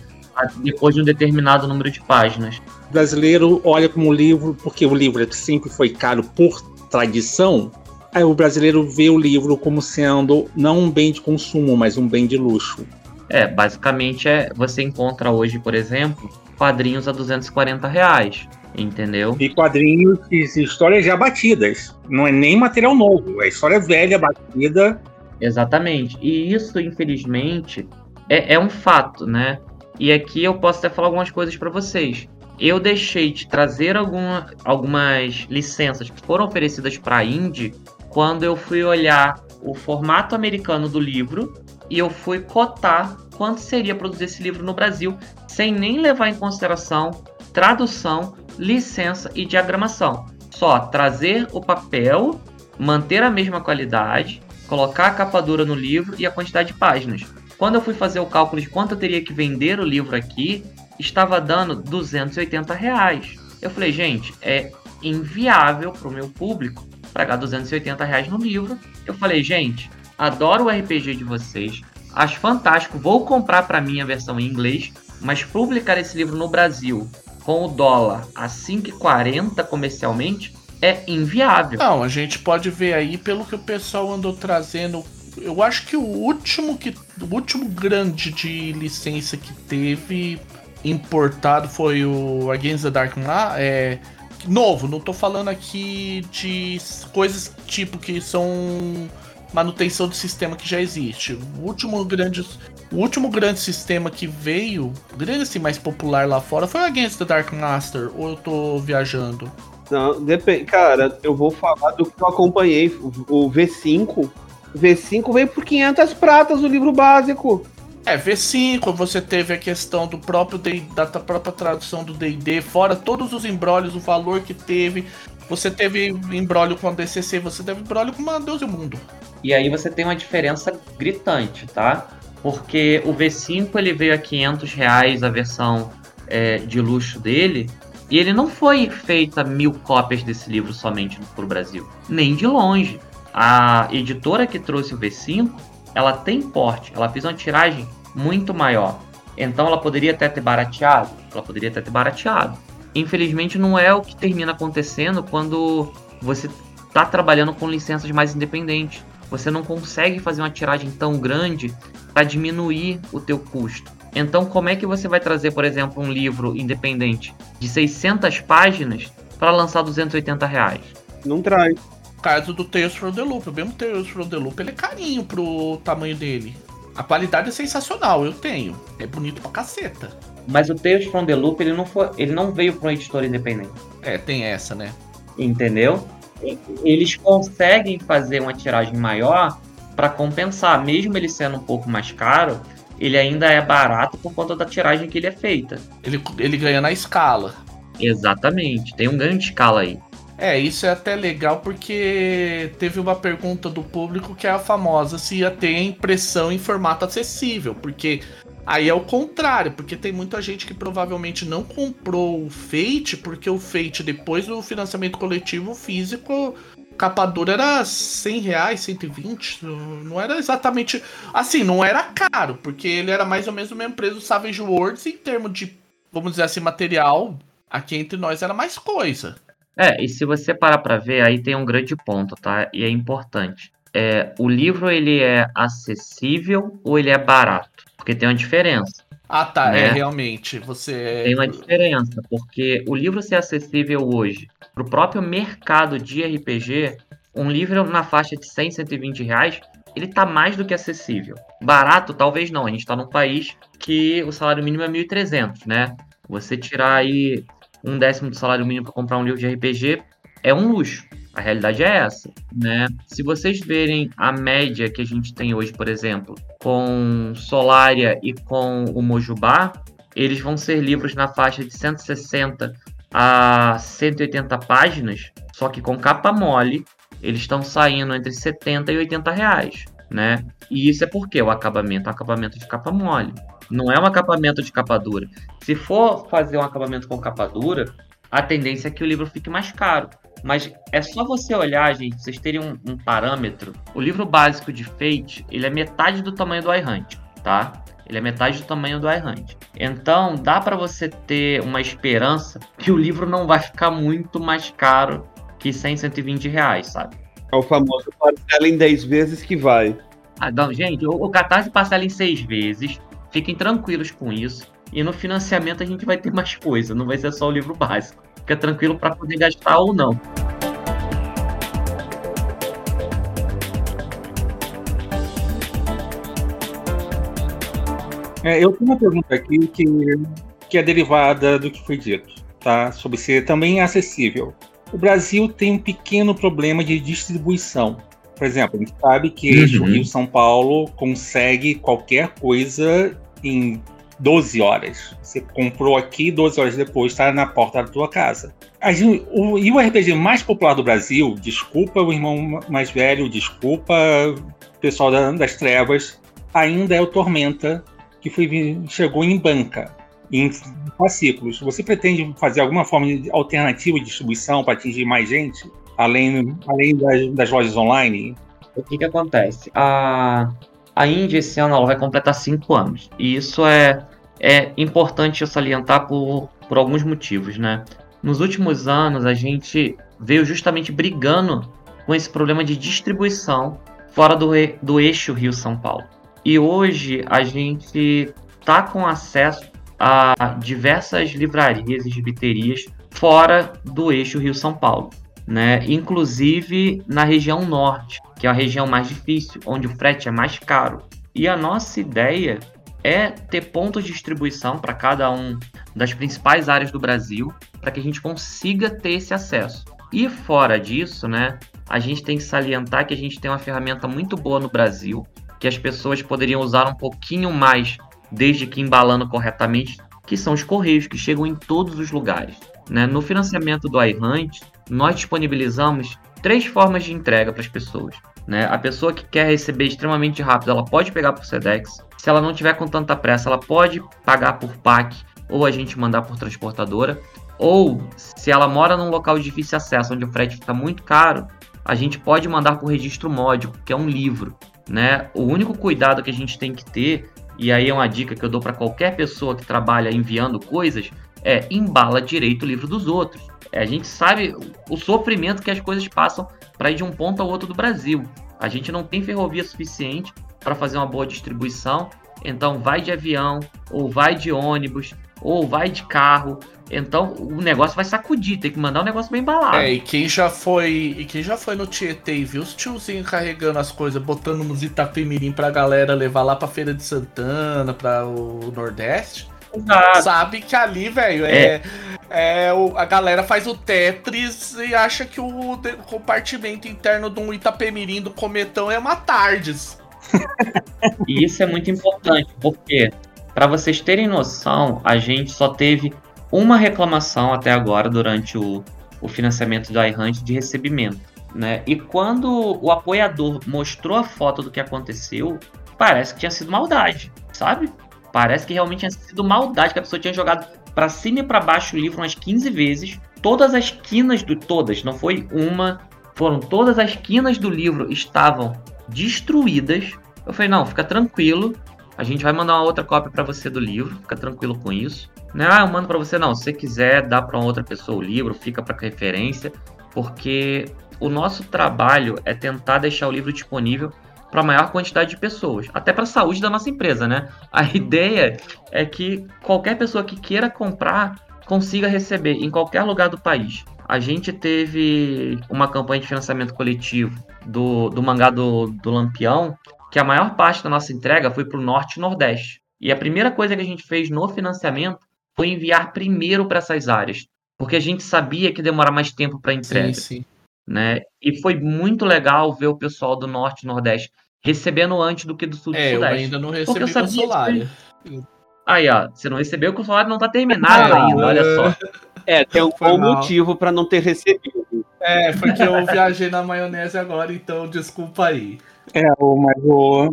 depois de um determinado número de páginas. O brasileiro olha como um livro, porque o livro sempre foi caro por tradição, aí o brasileiro vê o livro como sendo não um bem de consumo, mas um bem de luxo. É, basicamente é, você encontra hoje, por exemplo, quadrinhos a 240 reais. Entendeu? E quadrinhos e histórias já batidas. Não é nem material novo, é história velha, batida. Exatamente. E isso, infelizmente, é, é um fato, né? E aqui eu posso até falar algumas coisas para vocês. Eu deixei de trazer alguma, algumas licenças que foram oferecidas para a Indie quando eu fui olhar o formato americano do livro e eu fui cotar quanto seria produzir esse livro no Brasil, sem nem levar em consideração tradução, licença e diagramação. Só trazer o papel, manter a mesma qualidade, colocar a capa dura no livro e a quantidade de páginas. Quando eu fui fazer o cálculo de quanto eu teria que vender o livro aqui, estava dando 280 reais. Eu falei, gente, é inviável para o meu público pagar 280 reais no livro. Eu falei, gente, adoro o RPG de vocês, acho fantástico, vou comprar para mim a versão em inglês, mas publicar esse livro no Brasil com o dólar a 5,40 comercialmente é inviável. Não, a gente pode ver aí pelo que o pessoal andou trazendo. Eu acho que o último que o último grande de licença que teve importado foi o Against the Dark lá, é novo, não tô falando aqui de coisas tipo que são manutenção do sistema que já existe. O último grande, o último grande sistema que veio, grande assim, mais popular lá fora, foi o Against the Dark Master, ou eu tô viajando? Não, depende. Cara, eu vou falar do que eu acompanhei. O V5. O V5 veio por 500 pratas o livro básico. É, V5, você teve a questão do próprio da própria tradução do D&D, fora todos os embrólios, o valor que teve. Você teve embrólio com a DCC, você teve embrólio com uma Deus e o Mundo. E aí você tem uma diferença gritante, tá? Porque o V5 ele veio a 500 reais a versão é, de luxo dele, e ele não foi feita mil cópias desse livro somente para o Brasil, nem de longe. A editora que trouxe o V5 ela tem porte, ela fez uma tiragem muito maior. Então ela poderia até ter barateado, ela poderia até ter barateado. Infelizmente não é o que termina acontecendo quando você está trabalhando com licenças mais independentes. Você não consegue fazer uma tiragem tão grande para diminuir o teu custo. Então como é que você vai trazer, por exemplo, um livro independente de 600 páginas para lançar 280 reais? Não traz caso do Tales from the Loop. O mesmo Tales from the Loop ele é carinho pro tamanho dele. A qualidade é sensacional, eu tenho. É bonito pra caceta. Mas o Tales from the Loop ele não, foi, ele não veio para um editor independente. É, tem essa, né? Entendeu? Eles conseguem fazer uma tiragem maior para compensar, mesmo ele sendo um pouco mais caro, ele ainda é barato por conta da tiragem que ele é feita. Ele, ele ganha na escala. Exatamente, tem um ganho de escala aí. É, isso é até legal porque teve uma pergunta do público que é a famosa se ia ter impressão em formato acessível, porque aí é o contrário, porque tem muita gente que provavelmente não comprou o Fate, porque o Fate, depois do financiamento coletivo físico, capa dura era 100 reais, 120, não era exatamente, assim, não era caro, porque ele era mais ou menos o mesmo preço do Savage Worlds em termos de, vamos dizer assim, material, aqui entre nós era mais coisa. É, e se você parar para ver, aí tem um grande ponto, tá? E é importante. É, o livro ele é acessível ou ele é barato? Porque tem uma diferença. Ah, tá, né? é realmente. Você tem uma diferença, porque o livro ser acessível hoje para o próprio mercado de RPG, um livro na faixa de 100, 120 reais, ele tá mais do que acessível. Barato, talvez não. A gente está num país que o salário mínimo é 1.300, né? Você tirar aí um décimo do salário mínimo para comprar um livro de RPG é um luxo. A realidade é essa, né? Se vocês verem a média que a gente tem hoje, por exemplo, com Solaria e com o Mojubá, eles vão ser livros na faixa de 160 a 180 páginas, só que com capa mole, eles estão saindo entre 70 e 80 reais, né? E isso é porque o acabamento é um acabamento de capa mole. Não é um acabamento de capa dura. Se for fazer um acabamento com capa dura, a tendência é que o livro fique mais caro. Mas é só você olhar, gente, vocês terem um, um parâmetro. O livro básico de Fate, ele é metade do tamanho do iHunt, tá? Ele é metade do tamanho do iHunt. Então, dá para você ter uma esperança que o livro não vai ficar muito mais caro que 100, 120 reais, sabe? É o famoso parcela em 10 vezes que vai. Ah, não, gente, o, o Catarse parcela em 6 vezes. Fiquem tranquilos com isso. E no financiamento a gente vai ter mais coisa, não vai ser só o livro básico. Fica tranquilo para poder gastar ou não. É, eu tenho uma pergunta aqui que, que é derivada do que foi dito, tá? Sobre ser também acessível. O Brasil tem um pequeno problema de distribuição. Por exemplo, a gente sabe que uhum. o Rio São Paulo consegue qualquer coisa em 12 horas. Você comprou aqui, 12 horas depois está na porta da tua casa. Gente, o, e o RPG mais popular do Brasil, desculpa o irmão mais velho, desculpa o pessoal da, das trevas, ainda é o Tormenta, que foi, chegou em banca, em fascículos. Você pretende fazer alguma forma de alternativa de distribuição para atingir mais gente, além, além das, das lojas online? O que, que acontece? A, a Índia esse ano ela vai completar cinco anos. E isso é, é importante salientar por, por alguns motivos, né? Nos últimos anos, a gente veio justamente brigando com esse problema de distribuição fora do, do eixo Rio-São Paulo. E hoje a gente tá com acesso a diversas livrarias e gibiterias fora do eixo Rio-São Paulo, né? Inclusive na região norte, que é a região mais difícil, onde o frete é mais caro. E a nossa ideia é ter pontos de distribuição para cada um das principais áreas do Brasil, para que a gente consiga ter esse acesso. E fora disso, né, a gente tem que salientar que a gente tem uma ferramenta muito boa no Brasil, que as pessoas poderiam usar um pouquinho mais, desde que embalando corretamente, que são os correios, que chegam em todos os lugares. Né? No financiamento do iHunt, nós disponibilizamos três formas de entrega para as pessoas. Né? A pessoa que quer receber extremamente rápido, ela pode pegar por Sedex. Se ela não tiver com tanta pressa, ela pode pagar por PAC ou a gente mandar por transportadora. Ou se ela mora num local de difícil acesso, onde o frete está muito caro, a gente pode mandar por registro módico, que é um livro né? O único cuidado que a gente tem que ter, e aí é uma dica que eu dou para qualquer pessoa que trabalha enviando coisas, é embala direito o livro dos outros. É, a gente sabe o sofrimento que as coisas passam para ir de um ponto ao outro do Brasil. A gente não tem ferrovia suficiente para fazer uma boa distribuição, então vai de avião, ou vai de ônibus, ou vai de carro, então o negócio vai sacudir, tem que mandar um negócio bem embalado. É, e quem já foi. E quem já foi no Tietê e viu os tiozinhos carregando as coisas, botando nos Itapemirim pra galera levar lá pra Feira de Santana, pra o Nordeste. Exato. Sabe que ali, velho, é. é, é o, a galera faz o Tetris e acha que o, de, o compartimento interno de um Itapemirim do Cometão é uma Tardes. E isso é muito importante, porque, para vocês terem noção, a gente só teve uma reclamação até agora durante o, o financiamento do iHunt de recebimento. Né? E quando o apoiador mostrou a foto do que aconteceu, parece que tinha sido maldade, sabe? Parece que realmente tinha sido maldade, que a pessoa tinha jogado para cima e para baixo o livro umas 15 vezes. Todas as quinas do. Todas, não foi uma. Foram todas as quinas do livro estavam destruídas. Eu falei, não, fica tranquilo. A gente vai mandar uma outra cópia para você do livro, fica tranquilo com isso. Não, ah, eu mando para você, não. Se você quiser, dá para outra pessoa o livro, fica para referência, porque o nosso trabalho é tentar deixar o livro disponível para a maior quantidade de pessoas, até para a saúde da nossa empresa, né? A ideia é que qualquer pessoa que queira comprar consiga receber em qualquer lugar do país. A gente teve uma campanha de financiamento coletivo do, do mangá do, do Lampião, que a maior parte da nossa entrega foi para o Norte e Nordeste. E a primeira coisa que a gente fez no financiamento foi enviar primeiro para essas áreas, porque a gente sabia que demora mais tempo para entrega. Sim, sim. Né? E foi muito legal ver o pessoal do Norte e Nordeste recebendo antes do que do Sul é, e Sudeste. Eu ainda não recebi o consolário. Aí, ó, você não recebeu o consolário não tá terminado é, ainda, olha só. É, tem um bom motivo para não ter recebido. É, porque eu viajei na maionese agora, então desculpa aí. É, mas o,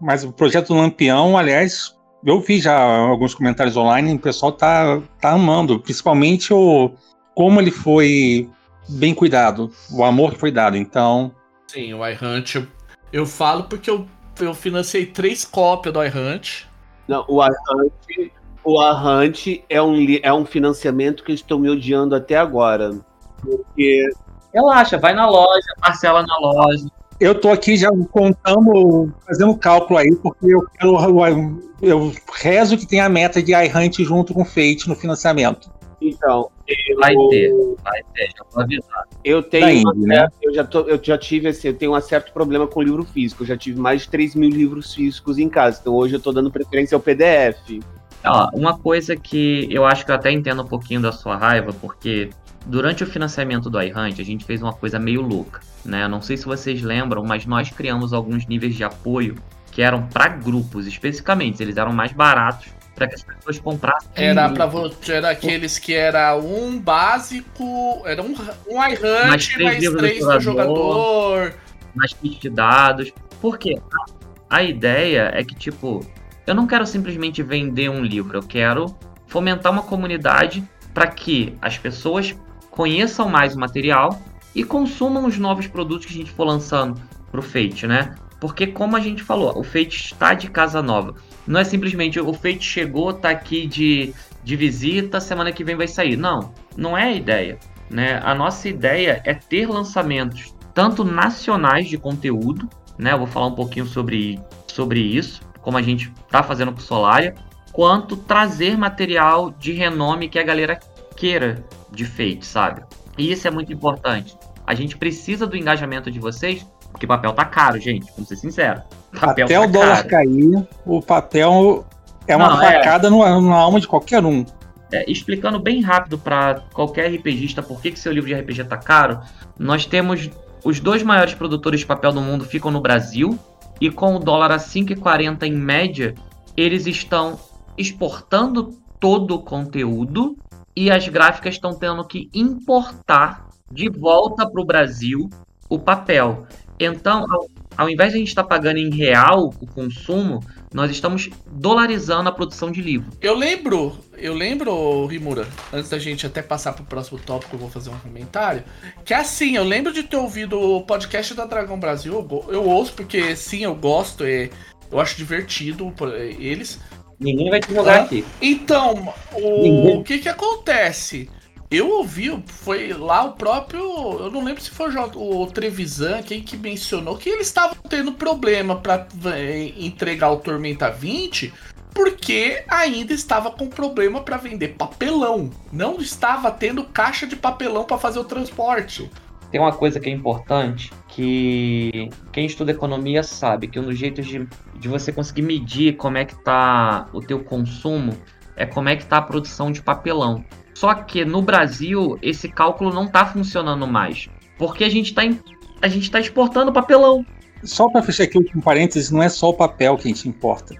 mas o projeto Lampião, aliás, eu vi já alguns comentários online, o pessoal tá, tá amando, principalmente o como ele foi bem cuidado. O amor que foi dado. Então. Sim, o iHunt. Eu falo porque eu, eu financei três cópias do iHunt. Não, o iHunt, o iHunt é um, é um financiamento que estão me odiando até agora. Porque. Relaxa, vai na loja, parcela na loja. Eu tô aqui já contando, fazendo cálculo aí, porque eu quero. Eu rezo que tenha a meta de iHunt junto com Fate no financiamento. Então, eu, Vai ter, vai ter, já vou avisar. eu tenho. Da uma Indie, né? eu, já tô, eu já tive assim, eu tenho um certo problema com livro físico. Eu já tive mais de 3 mil livros físicos em casa. Então hoje eu tô dando preferência ao PDF. Ó, uma coisa que eu acho que eu até entendo um pouquinho da sua raiva, porque durante o financiamento do iHunt a gente fez uma coisa meio louca, né? Eu Não sei se vocês lembram, mas nós criamos alguns níveis de apoio que eram para grupos especificamente, eles eram mais baratos para que as pessoas comprassem. Era para você, era aqueles que era um básico, era um, um Mais iHunt, três mais livros três do do jogador. mais kit de dados. Porque a, a ideia é que, tipo, eu não quero simplesmente vender um livro, eu quero fomentar uma comunidade para que as pessoas conheçam mais o material e consumam os novos produtos que a gente for lançando pro Fate, né? Porque como a gente falou, o Fate está de casa nova. Não é simplesmente o Fate chegou, tá aqui de, de visita, semana que vem vai sair. Não, não é a ideia. Né? A nossa ideia é ter lançamentos tanto nacionais de conteúdo, né? Eu vou falar um pouquinho sobre, sobre isso, como a gente tá fazendo com Solaria, quanto trazer material de renome que a galera queira de Fate, sabe? E isso é muito importante. A gente precisa do engajamento de vocês, porque papel tá caro, gente, vamos ser sinceros. Papel Até tá o dólar caro. cair, o papel é uma Não, é. facada no- na alma de qualquer um. É, explicando bem rápido para qualquer RPGista por que, que seu livro de RPG tá caro, nós temos os dois maiores produtores de papel do mundo ficam no Brasil e com o dólar a 5,40 em média, eles estão exportando todo o conteúdo e as gráficas estão tendo que importar de volta para o Brasil o papel. Então, ao, ao invés de a gente estar pagando em real o consumo, nós estamos dolarizando a produção de livro. Eu lembro, eu lembro, Rimura, antes da gente até passar pro próximo tópico, eu vou fazer um comentário. Que assim, eu lembro de ter ouvido o podcast da Dragão Brasil. Eu, eu ouço porque sim, eu gosto, é, eu acho divertido é, eles. Ninguém vai te jogar Ah. aqui. Então, o, Ninguém. o que que acontece? Eu ouvi, foi lá o próprio. Eu não lembro se foi o, o Trevisan, quem que mencionou que eles estavam tendo problema para entregar o Tormenta 20, porque ainda estava com problema para vender papelão. Não estava tendo caixa de papelão para fazer o transporte. Tem uma coisa que é importante, que quem estuda economia sabe que um dos jeitos de, de você conseguir medir como é que tá o teu consumo é como é que tá a produção de papelão. Só que no Brasil esse cálculo não tá funcionando mais, porque a gente tá, em- a gente tá exportando papelão. Só para fechar aqui último parênteses, não é só o papel que a gente importa.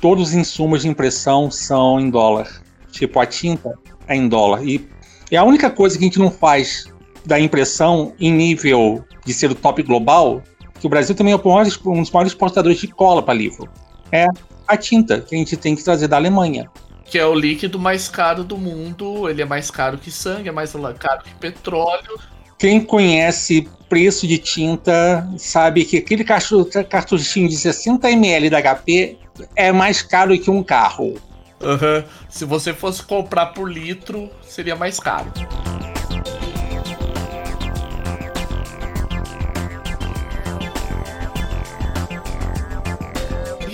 Todos os insumos de impressão são em dólar. Tipo, a tinta é em dólar. E é a única coisa que a gente não faz da impressão em nível de ser o top global, que o Brasil também é um dos maiores exportadores de cola para livro. É a tinta, que a gente tem que trazer da Alemanha. Que é o líquido mais caro do mundo. Ele é mais caro que sangue, é mais caro que petróleo. Quem conhece preço de tinta sabe que aquele cartu- cartuchinho de 60 ml da HP é mais caro que um carro. Aham. Se você fosse comprar por litro, seria mais caro.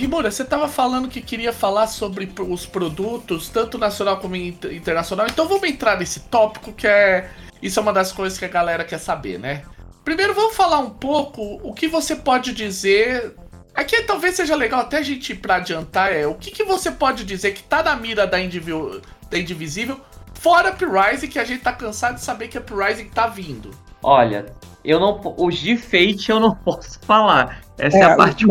Rimura, você estava falando que queria falar sobre os produtos, tanto nacional como in- internacional. Então vamos entrar nesse tópico que é. Isso é uma das coisas que a galera quer saber, né? Primeiro vamos falar um pouco o que você pode dizer. Aqui talvez seja legal até a gente pra adiantar é o que, que você pode dizer que tá na mira da, Indivi- da Indivisível, fora Uprising, que a gente tá cansado de saber que a Uprising tá vindo. Olha, eu não os de Fate eu não posso falar. Essa é, É, a parte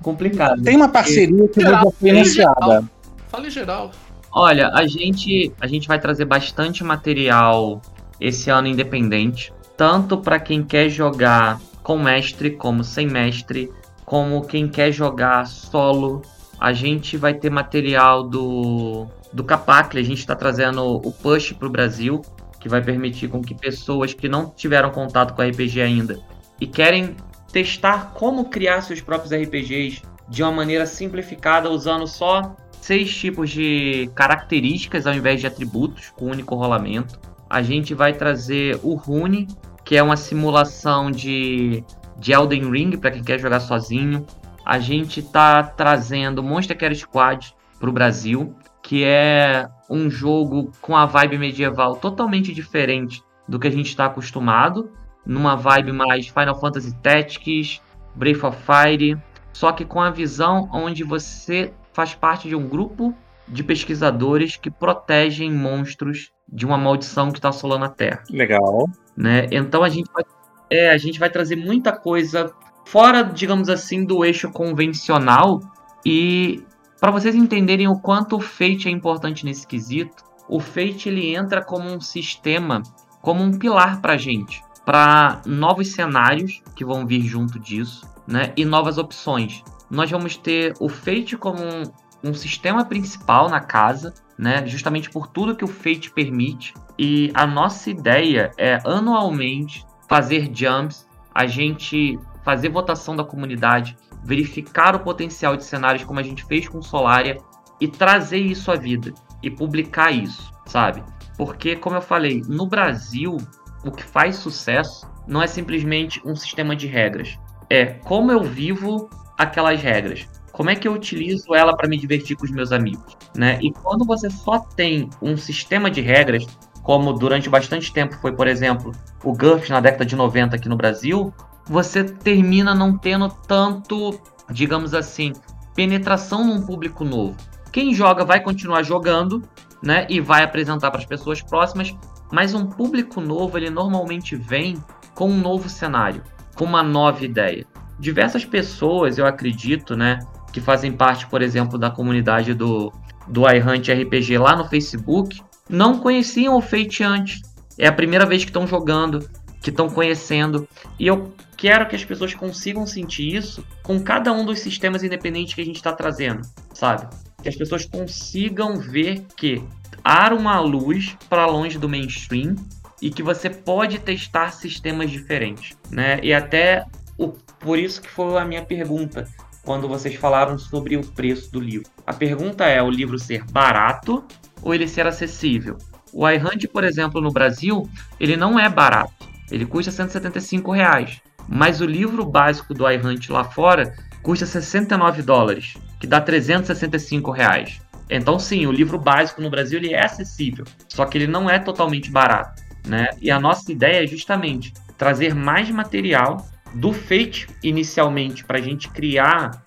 complicada. Tem uma parceria que já foi anunciada. Fala em geral. Olha, a gente, a gente vai trazer bastante material esse ano independente, tanto para quem quer jogar com mestre como sem mestre, como quem quer jogar solo. A gente vai ter material do do Capacle, a gente está trazendo o Push pro Brasil, que vai permitir com que pessoas que não tiveram contato com RPG ainda e querem testar como criar seus próprios RPGs de uma maneira simplificada, usando só seis tipos de características ao invés de atributos, com único rolamento. A gente vai trazer o Rune, que é uma simulação de, de Elden Ring para quem quer jogar sozinho. A gente está trazendo Monster Care Squad para o Brasil, que é um jogo com a vibe medieval totalmente diferente do que a gente está acostumado, numa vibe mais Final Fantasy Tactics, Breath of Fire, só que com a visão onde você faz parte de um grupo de pesquisadores que protegem monstros de uma maldição que está assolando a Terra. Legal. Né? Então a gente vai, é, a gente vai trazer muita coisa fora, digamos assim, do eixo convencional e para vocês entenderem o quanto o Fate é importante nesse quesito, o Fate ele entra como um sistema, como um pilar para a gente, para novos cenários que vão vir junto disso, né? E novas opções. Nós vamos ter o Fate como um, um sistema principal na casa, né? Justamente por tudo que o Fate permite. E a nossa ideia é anualmente fazer jumps, a gente fazer votação da comunidade, verificar o potencial de cenários como a gente fez com Solaria e trazer isso à vida e publicar isso, sabe? Porque, como eu falei, no Brasil, o que faz sucesso não é simplesmente um sistema de regras, é como eu vivo aquelas regras. Como é que eu utilizo ela para me divertir com os meus amigos, né? E quando você só tem um sistema de regras, como durante bastante tempo foi, por exemplo, o GURPS na década de 90 aqui no Brasil, você termina não tendo tanto, digamos assim, penetração num público novo. Quem joga vai continuar jogando, né, e vai apresentar para as pessoas próximas, mas um público novo, ele normalmente vem com um novo cenário com uma nova ideia. Diversas pessoas, eu acredito, né, que fazem parte, por exemplo, da comunidade do, do iHunt RPG lá no Facebook, não conheciam o Fate antes. É a primeira vez que estão jogando, que estão conhecendo. E eu quero que as pessoas consigam sentir isso com cada um dos sistemas independentes que a gente está trazendo, sabe? Que as pessoas consigam ver que há uma luz para longe do mainstream e que você pode testar sistemas diferentes, né? E até o, por isso que foi a minha pergunta quando vocês falaram sobre o preço do livro. A pergunta é: o livro ser barato ou ele ser acessível? O iHunt, por exemplo, no Brasil, ele não é barato. Ele custa 175 reais. Mas o livro básico do iHunt lá fora custa 69 dólares, que dá 365 reais. Então, sim, o livro básico no Brasil ele é acessível, só que ele não é totalmente barato. Né? E a nossa ideia é justamente trazer mais material do Fate inicialmente para a gente criar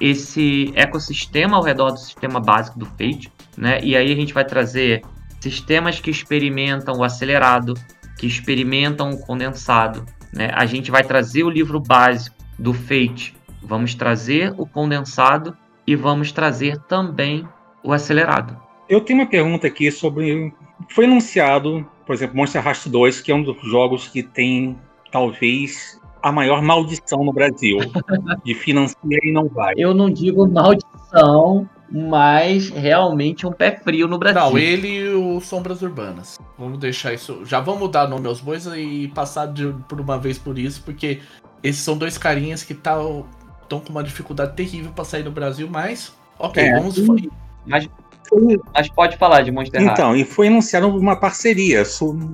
esse ecossistema ao redor do sistema básico do Fate, né? E aí a gente vai trazer sistemas que experimentam o acelerado, que experimentam o condensado, né? A gente vai trazer o livro básico do Fate, vamos trazer o condensado e vamos trazer também o acelerado. Eu tenho uma pergunta aqui sobre foi anunciado por exemplo, Monster Hearts 2, que é um dos jogos que tem talvez a maior maldição no Brasil, de financiar e não vai. Eu não digo maldição, mas realmente um pé frio no Brasil. Não, ele e o Sombras Urbanas. Vamos deixar isso. Já vamos dar nome aos bois e passar de, por uma vez por isso, porque esses são dois carinhas que estão tá, com uma dificuldade terrível para sair do Brasil, mas ok, é, vamos. Mas. Mas pode falar de Monster Hunter. Então, e foi anunciada uma parceria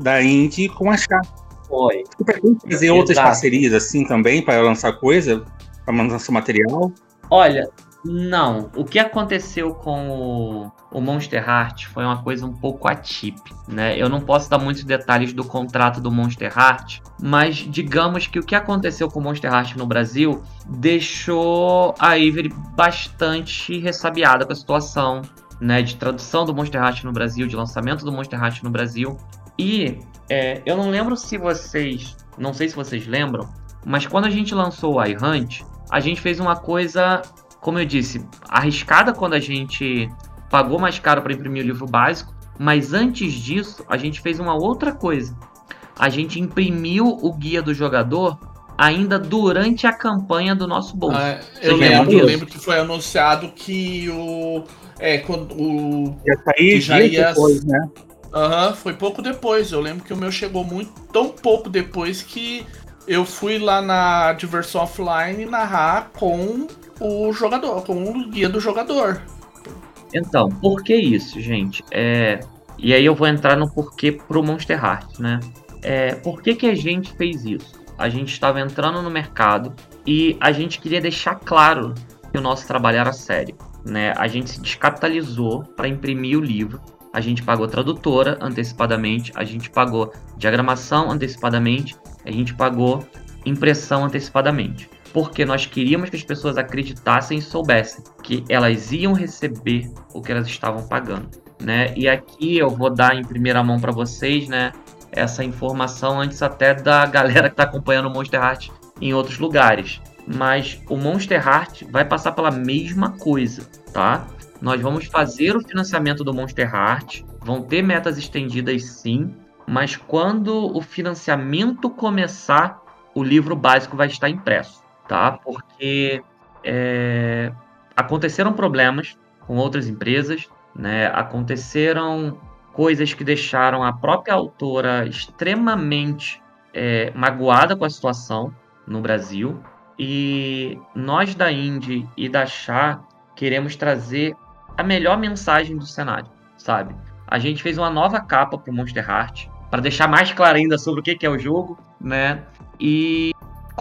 da Indy com a Chá. Foi. Você pretende fazer Exato. outras parcerias assim também para lançar coisa? Para lançar material? Olha, não. O que aconteceu com o, o Monster Heart foi uma coisa um pouco atípica, né? Eu não posso dar muitos detalhes do contrato do Monster Heart, mas digamos que o que aconteceu com o Monster Heart no Brasil deixou a Ivory bastante ressabiada com a situação né, de tradução do Monster Heart no Brasil, de lançamento do Monster Heart no Brasil. E é, eu não lembro se vocês, não sei se vocês lembram, mas quando a gente lançou o iHunt, a gente fez uma coisa, como eu disse, arriscada quando a gente pagou mais caro para imprimir o livro básico, mas antes disso, a gente fez uma outra coisa. A gente imprimiu o guia do jogador ainda durante a campanha do nosso bolso. Ah, eu, lembro, eu lembro que foi anunciado que o é, quando o. Ia sair já ia, depois, né? Aham, uhum, foi pouco depois. Eu lembro que o meu chegou muito tão pouco depois que eu fui lá na diversão offline narrar com o jogador, com o guia do jogador. Então, por que isso, gente? É... E aí eu vou entrar no porquê pro Monster Heart, né? É... Por que, que a gente fez isso? A gente estava entrando no mercado e a gente queria deixar claro que o nosso trabalho era sério. Né? A gente se descapitalizou para imprimir o livro. A gente pagou tradutora antecipadamente, a gente pagou diagramação antecipadamente, a gente pagou impressão antecipadamente. Porque nós queríamos que as pessoas acreditassem e soubessem que elas iam receber o que elas estavam pagando. Né? E aqui eu vou dar em primeira mão para vocês, né, essa informação antes até da galera que está acompanhando o Monster Heart em outros lugares. Mas o Monster Heart vai passar pela mesma coisa, tá? Nós vamos fazer o financiamento do Monster Heart, vão ter metas estendidas sim, mas quando o financiamento começar, o livro básico vai estar impresso, tá? Porque é, aconteceram problemas com outras empresas, né? Aconteceram coisas que deixaram a própria autora extremamente é, magoada com a situação no Brasil. E nós da Indie e da Chá queremos trazer a melhor mensagem do cenário, sabe? A gente fez uma nova capa para o Monster Heart para deixar mais claro ainda sobre o que é o jogo, né? E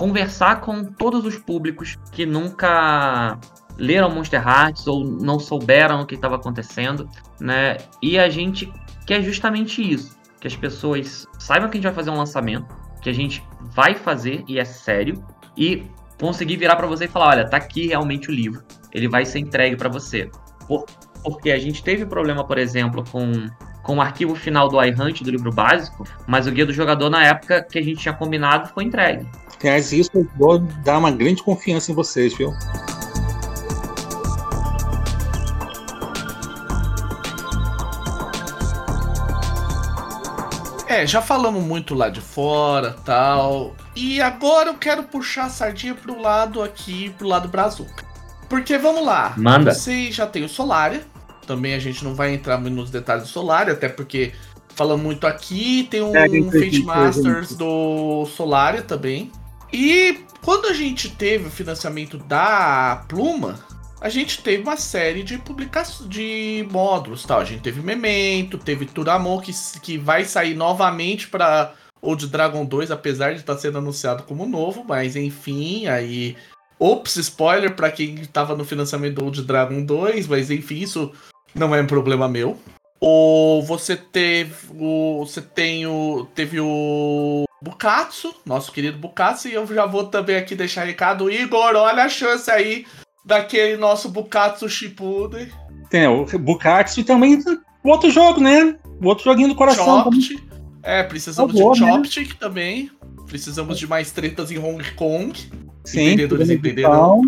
conversar com todos os públicos que nunca leram Monster Hearts ou não souberam o que estava acontecendo, né? E a gente quer justamente isso, que as pessoas saibam que a gente vai fazer um lançamento, que a gente vai fazer e é sério e conseguir virar para você e falar, olha, tá aqui realmente o livro, ele vai ser entregue para você. Por, porque a gente teve problema, por exemplo, com com o arquivo final do iHunt do livro básico, mas o guia do jogador na época que a gente tinha combinado foi entregue. Aliás, isso vou dar uma grande confiança em vocês, viu? É, já falamos muito lá de fora, tal. E agora eu quero puxar a sardinha pro lado aqui, pro lado brazuca. Porque vamos lá. Manda. Você já tem o Solaria. Também a gente não vai entrar muito nos detalhes do Solaria, até porque falamos muito aqui. Tem um, é, um Fate Masters do Solaria também. E quando a gente teve o financiamento da Pluma, a gente teve uma série de publicações de módulos, tal. A gente teve Memento, teve Turamon que, que vai sair novamente para Old Dragon 2, apesar de estar tá sendo anunciado como novo, mas enfim, aí Ops, spoiler para quem estava no financiamento do Old Dragon 2, mas enfim, isso não é um problema meu. Ou você teve o você tem o teve o Bukatsu, nosso querido Bukatsu, e eu já vou também aqui deixar recado Igor, olha a chance aí daquele nosso Bukatsu Shippuden. Tem o Bukatsu e também o outro jogo, né? O outro joguinho do coração. Chopt. É, precisamos de Chopstick né? também. Precisamos de mais tretas em Hong Kong. Sim, Entendedores entenderão.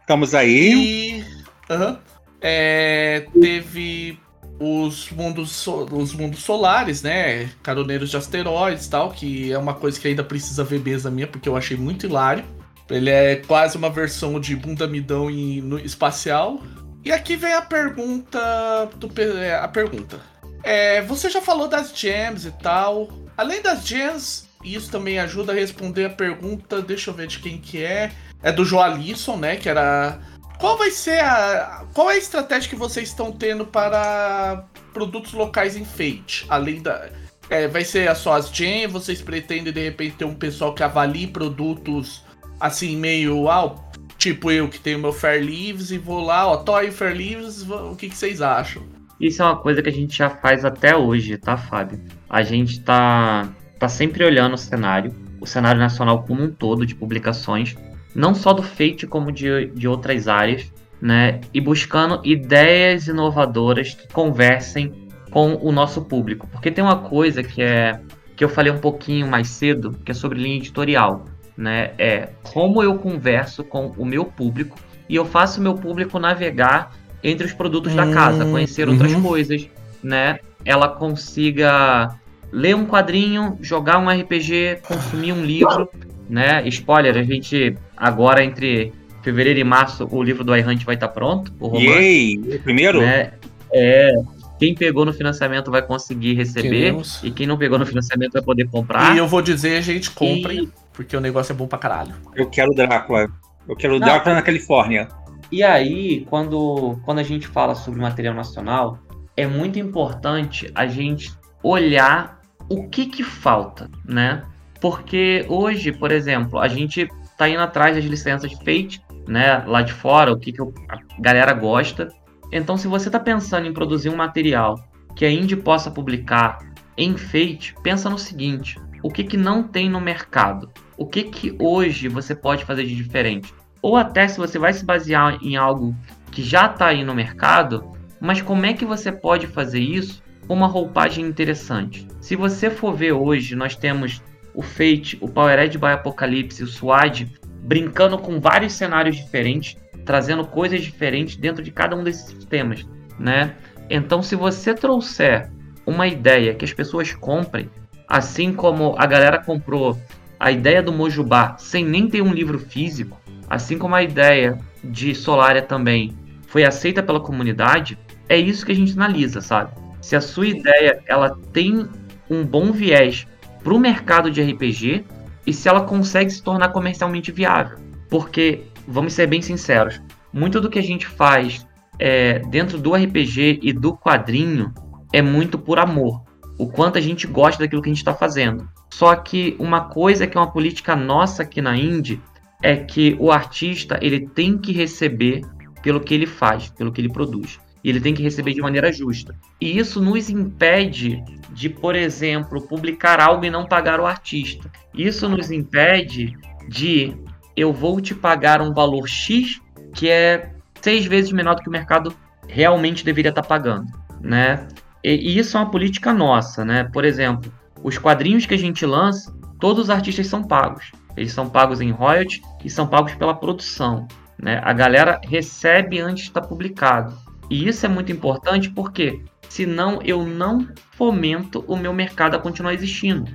Estamos aí. E. Uh é, teve os mundos, os mundos solares, né? Caroneiros de asteroides tal, que é uma coisa que ainda precisa ver mesa minha, porque eu achei muito hilário. Ele é quase uma versão de Bundamidão em, no espacial. E aqui vem a pergunta. Do, é, a pergunta. É, você já falou das gems e tal. Além das gems, isso também ajuda a responder a pergunta. Deixa eu ver de quem que é. É do Joalisson, né? Que era. Qual vai ser a. Qual é a estratégia que vocês estão tendo para produtos locais em Fate? Além da. É, vai ser só as gems? Vocês pretendem de repente ter um pessoal que avalie produtos assim, meio, ah, tipo eu que tenho meu Fair Leaves e vou lá, ó, Toy Fair Leaves, o que, que vocês acham? Isso é uma coisa que a gente já faz até hoje, tá, Fábio? A gente tá, tá sempre olhando o cenário, o cenário nacional como um todo de publicações, não só do Fate, como de, de outras áreas, né? E buscando ideias inovadoras que conversem com o nosso público. Porque tem uma coisa que é que eu falei um pouquinho mais cedo, que é sobre linha editorial né? É como eu converso com o meu público e eu faço o meu público navegar entre os produtos hum, da casa, hum, conhecer outras uhum. coisas, né? Ela consiga ler um quadrinho, jogar um RPG, consumir um livro, né? Spoiler, a gente agora entre fevereiro e março o livro do iHunt vai estar pronto, o romance. Yay! Primeiro? Né? É, Quem pegou no financiamento vai conseguir receber. Queremos. E quem não pegou no financiamento vai poder comprar. E eu vou dizer, gente, comprem, E- porque o negócio é bom pra caralho. Eu quero Drácula. Eu quero Não. Drácula na Califórnia. E aí, quando, quando a gente fala sobre material nacional, é muito importante a gente olhar o que que falta, né? Porque hoje, por exemplo, a gente tá indo atrás das licenças de Fate, né? Lá de fora, o que, que a galera gosta. Então, se você tá pensando em produzir um material que a Indie possa publicar em Fate, pensa no seguinte: o que que não tem no mercado? O que que hoje você pode fazer de diferente? ou até se você vai se basear em algo que já está aí no mercado, mas como é que você pode fazer isso com uma roupagem interessante? Se você for ver hoje, nós temos o Fate, o Powered by Apocalypse, o SWAD, brincando com vários cenários diferentes, trazendo coisas diferentes dentro de cada um desses sistemas, né? Então, se você trouxer uma ideia que as pessoas comprem, assim como a galera comprou a ideia do Mojubá sem nem ter um livro físico, assim como a ideia de Solaria também foi aceita pela comunidade, é isso que a gente analisa, sabe? Se a sua ideia ela tem um bom viés para o mercado de RPG e se ela consegue se tornar comercialmente viável. Porque, vamos ser bem sinceros, muito do que a gente faz é, dentro do RPG e do quadrinho é muito por amor. O quanto a gente gosta daquilo que a gente está fazendo. Só que uma coisa que é uma política nossa aqui na Indie é que o artista ele tem que receber pelo que ele faz, pelo que ele produz. E ele tem que receber de maneira justa. E isso nos impede de, por exemplo, publicar algo e não pagar o artista. Isso nos impede de eu vou te pagar um valor X que é seis vezes menor do que o mercado realmente deveria estar pagando, né? E, e isso é uma política nossa, né? Por exemplo, os quadrinhos que a gente lança, todos os artistas são pagos. Eles são pagos em royalties e são pagos pela produção. Né? A galera recebe antes de estar publicado. E isso é muito importante porque senão eu não fomento o meu mercado a continuar existindo.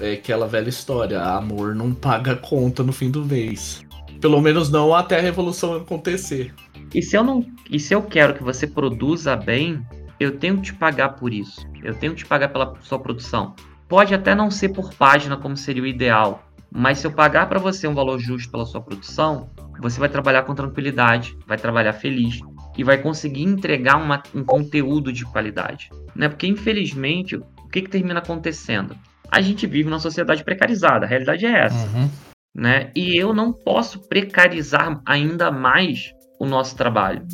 É aquela velha história, amor não paga conta no fim do mês. Pelo menos não até a revolução acontecer. E se eu não, e se eu quero que você produza bem, eu tenho que te pagar por isso. Eu tenho que te pagar pela sua produção. Pode até não ser por página como seria o ideal, mas se eu pagar para você um valor justo pela sua produção, você vai trabalhar com tranquilidade, vai trabalhar feliz e vai conseguir entregar uma, um conteúdo de qualidade. Né? Porque, infelizmente, o que, que termina acontecendo? A gente vive numa sociedade precarizada, a realidade é essa. Uhum. Né? E eu não posso precarizar ainda mais o nosso trabalho.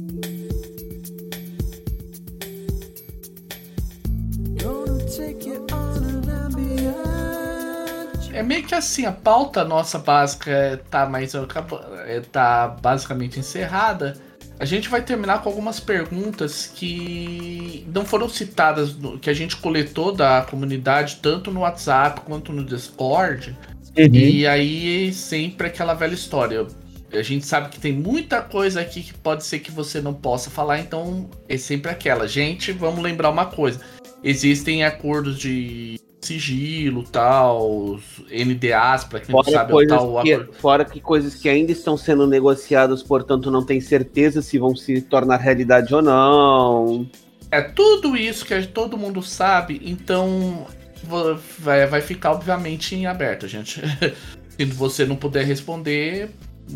É meio que assim, a pauta nossa básica é, tá mais é, tá basicamente encerrada. A gente vai terminar com algumas perguntas que não foram citadas, que a gente coletou da comunidade, tanto no WhatsApp quanto no Discord. Uhum. E aí, sempre aquela velha história. A gente sabe que tem muita coisa aqui que pode ser que você não possa falar, então é sempre aquela. Gente, vamos lembrar uma coisa: existem acordos de sigilo, tal, NDAs, para quem fora não sabe, tal. Que, fora que coisas que ainda estão sendo negociadas, portanto, não tem certeza se vão se tornar realidade ou não. É tudo isso que todo mundo sabe, então vai, vai ficar, obviamente, em aberto, gente. Se você não puder responder,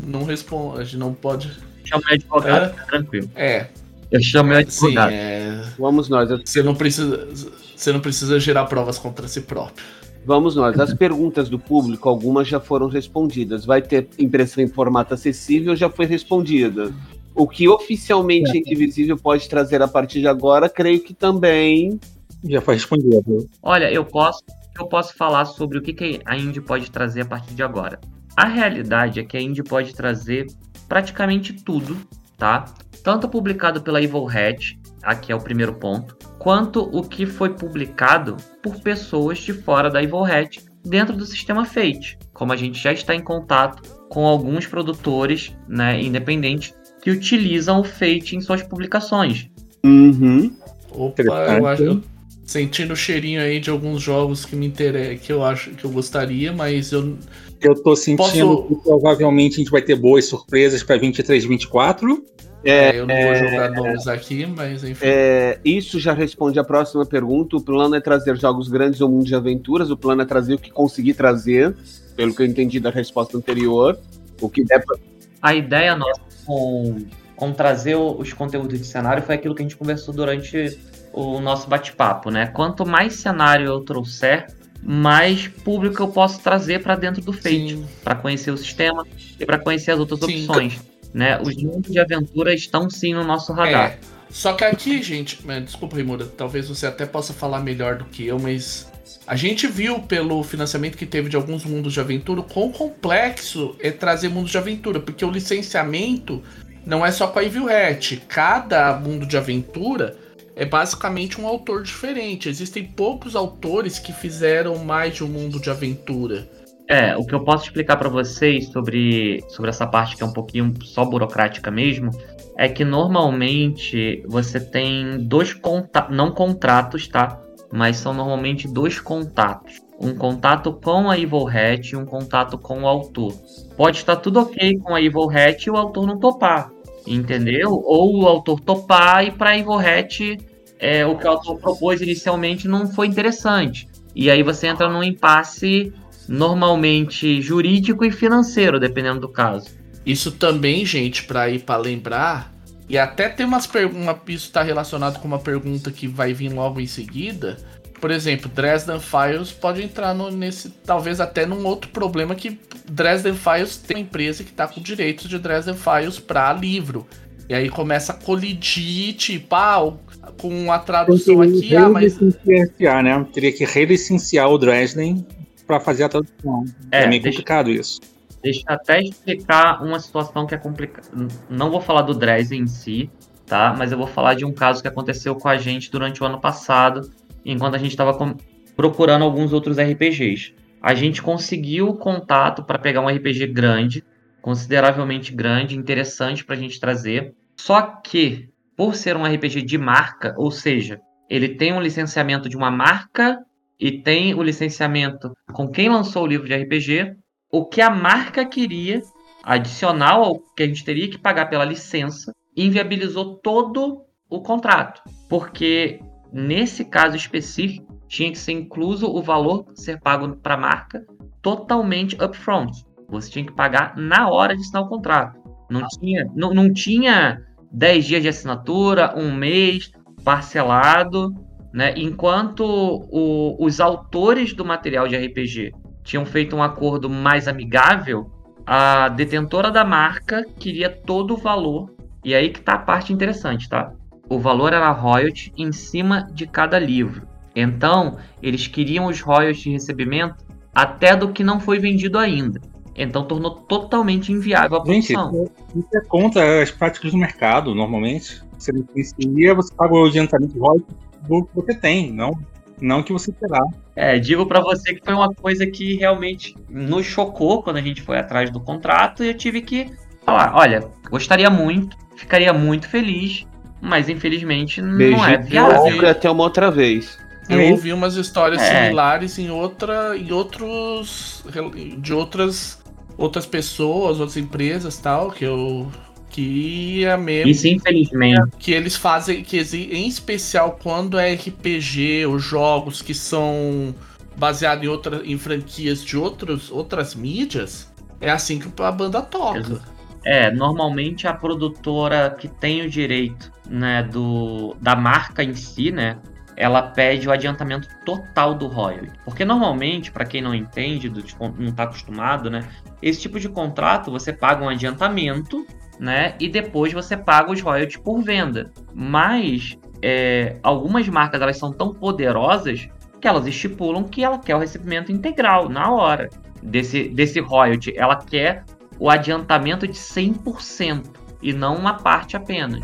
não responde, não pode. Chama advogado, é? tranquilo. É. Eu chamo advogado. Sim, é... Vamos nós. Você não precisa. Você não precisa gerar provas contra si próprio. Vamos nós. As perguntas do público, algumas já foram respondidas. Vai ter impressão em formato acessível, já foi respondida. O que oficialmente é indivisível pode trazer a partir de agora, creio que também. Já foi respondido. Olha, eu posso, eu posso falar sobre o que, que a Indy pode trazer a partir de agora. A realidade é que a Indy pode trazer praticamente tudo, tá? Tanto publicado pela Evil Hat, aqui é o primeiro ponto, quanto o que foi publicado por pessoas de fora da Evil Hat dentro do sistema Fate. Como a gente já está em contato com alguns produtores né, independentes que utilizam o Fate em suas publicações. Uhum. Opa, eu acho. Sentindo o cheirinho aí de alguns jogos que me interessam, que eu acho que eu gostaria, mas eu. Eu tô sentindo Posso... que provavelmente a gente vai ter boas surpresas para 23 e 24. É, é, eu não vou jogar nomes aqui, mas enfim. É, isso já responde a próxima pergunta. O plano é trazer jogos grandes ao mundo de aventuras. O plano é trazer o que conseguir trazer, pelo que eu entendi da resposta anterior. O que der pra... A ideia nossa com, com trazer os conteúdos de cenário foi aquilo que a gente conversou durante o nosso bate-papo, né? Quanto mais cenário eu trouxer, mais público eu posso trazer para dentro do Fate, para conhecer o sistema e para conhecer as outras sim. opções. Né? Os mundos de aventura estão sim no nosso radar. É. Só que aqui, gente, desculpa, Rimura, talvez você até possa falar melhor do que eu, mas a gente viu pelo financiamento que teve de alguns mundos de aventura quão complexo é trazer mundos de aventura, porque o licenciamento não é só com a Evil Hat. Cada mundo de aventura é basicamente um autor diferente. Existem poucos autores que fizeram mais de um mundo de aventura. É, o que eu posso explicar para vocês sobre, sobre essa parte que é um pouquinho só burocrática mesmo, é que normalmente você tem dois contatos, não contratos, tá? Mas são normalmente dois contatos. Um contato com a Evil Hat e um contato com o autor. Pode estar tudo ok com a Evil Hat e o autor não topar, entendeu? Ou o autor topar e para a Evil Hat é, o que o autor propôs inicialmente não foi interessante. E aí você entra num impasse normalmente jurídico e financeiro, dependendo do caso. Isso também, gente, para ir para lembrar, e até tem umas perguntas, isso está relacionado com uma pergunta que vai vir logo em seguida. Por exemplo, Dresden Files pode entrar no, nesse, talvez até num outro problema que Dresden Files tem uma empresa que está com direitos de Dresden Files para livro. E aí começa a colidir, tipo, ah, com a tradução aqui, ah, mas. Né? Teria que relicenciar o Dresden para fazer a tradução. É, é meio deixa, complicado isso. Deixa eu até explicar uma situação que é complicada. Não vou falar do Dresden em si, tá? Mas eu vou falar de um caso que aconteceu com a gente durante o ano passado, enquanto a gente estava procurando alguns outros RPGs. A gente conseguiu contato para pegar um RPG grande, consideravelmente grande, interessante para a gente trazer. Só que, por ser um RPG de marca, ou seja, ele tem um licenciamento de uma marca e tem o licenciamento com quem lançou o livro de RPG, o que a marca queria, adicional ao que a gente teria que pagar pela licença, inviabilizou todo o contrato. Porque nesse caso específico, tinha que ser incluso o valor ser pago para a marca totalmente upfront. Você tinha que pagar na hora de assinar o contrato. Não tinha, não, não tinha 10 dias de assinatura, um mês, parcelado. Né? Enquanto o, os autores do material de RPG tinham feito um acordo mais amigável, a detentora da marca queria todo o valor. E aí que tá a parte interessante, tá? O valor era royalty em cima de cada livro. Então, eles queriam os royalties de recebimento até do que não foi vendido ainda. Então tornou totalmente inviável a produção. Gente, isso é contra as práticas do mercado, normalmente. Você licencia, você paga o adiantamento de royalties do que você tem, não, não que você terá. É, digo para você que foi uma coisa que realmente nos chocou quando a gente foi atrás do contrato e eu tive que falar, olha, gostaria muito, ficaria muito feliz, mas infelizmente Beijo não é viável. até uma outra vez. Eu ouvi umas histórias é. similares em outra, em outros, de outras, outras pessoas, outras empresas, tal, que eu que é mesmo. Isso, infelizmente. Que eles fazem, que em especial quando é RPG ou jogos que são baseados em, outra, em franquias de outros, outras mídias, é assim que a banda toca. É, normalmente a produtora que tem o direito, né, do, da marca em si, né, ela pede o adiantamento total do royalty. Porque normalmente, para quem não entende, do, não está acostumado, né, esse tipo de contrato você paga um adiantamento né? E depois você paga os royalties por venda. Mas é, algumas marcas elas são tão poderosas que elas estipulam que ela quer o recebimento integral na hora desse, desse royalty. Ela quer o adiantamento de 100% e não uma parte apenas.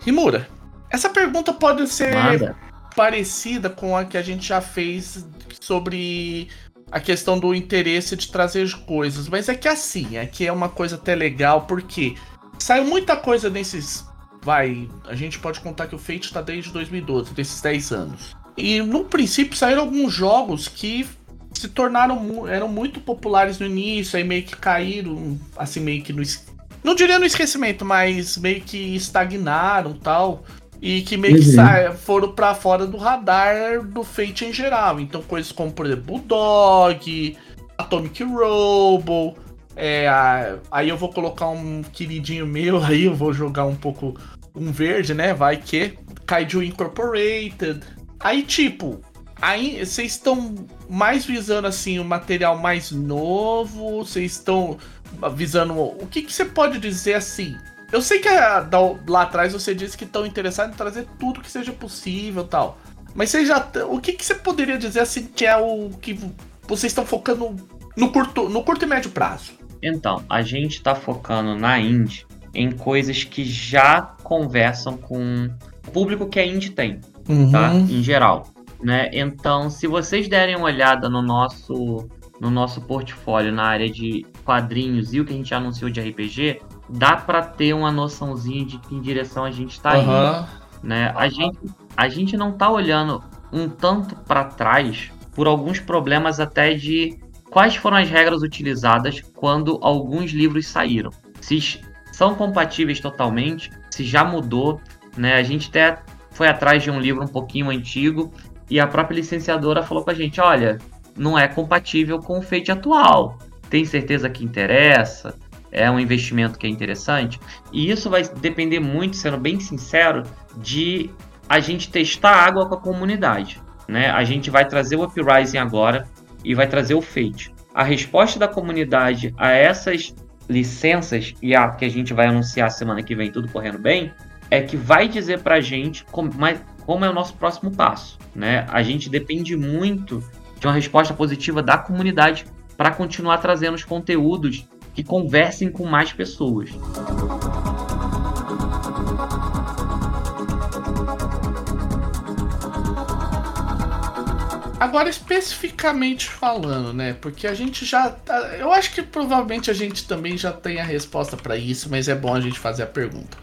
Rimura, essa pergunta pode ser parecida com a que a gente já fez sobre a questão do interesse de trazer coisas. Mas é que assim, é que é uma coisa até legal, porque saiu muita coisa nesses. Vai, a gente pode contar que o Fate está desde 2012, desses 10 anos. E no princípio saíram alguns jogos que se tornaram eram muito populares no início, aí meio que caíram, assim, meio que no. Não diria no esquecimento, mas meio que estagnaram tal. E que meio uhum. que foram para fora do radar do Fate em geral. Então, coisas como, por exemplo, Bulldog, Atomic Robo. É, aí eu vou colocar um queridinho meu aí, eu vou jogar um pouco um verde, né? Vai que. Kaiju Incorporated. Aí, tipo, aí vocês estão mais visando assim o material mais novo? Vocês estão visando. O que, que você pode dizer assim? Eu sei que a, da, lá atrás você disse que estão interessados em trazer tudo que seja possível tal. Mas você já. O que, que você poderia dizer assim que é o que vocês estão focando no curto, no curto e médio prazo? Então, a gente está focando na indie em coisas que já conversam com o público que a indie tem, tá? uhum. tá? Em geral. Né? Então, se vocês derem uma olhada no nosso, no nosso portfólio na área de quadrinhos e o que a gente anunciou de RPG, dá para ter uma noçãozinha de que direção a gente está uhum. indo. Né? A, gente, a gente não está olhando um tanto para trás por alguns problemas até de quais foram as regras utilizadas quando alguns livros saíram. Se são compatíveis totalmente, se já mudou, né? A gente até foi atrás de um livro um pouquinho antigo e a própria licenciadora falou com a gente, olha, não é compatível com o Fate atual. Tem certeza que interessa? É um investimento que é interessante? E isso vai depender muito, sendo bem sincero, de a gente testar a água com a comunidade. Né? A gente vai trazer o Uprising agora e vai trazer o Fate. A resposta da comunidade a essas licenças e a que a gente vai anunciar semana que vem, tudo correndo bem, é que vai dizer pra gente como, como é o nosso próximo passo. Né? A gente depende muito de uma resposta positiva da comunidade para continuar trazendo os conteúdos que conversem com mais pessoas. Agora, especificamente falando, né? Porque a gente já. Tá, eu acho que provavelmente a gente também já tem a resposta para isso, mas é bom a gente fazer a pergunta.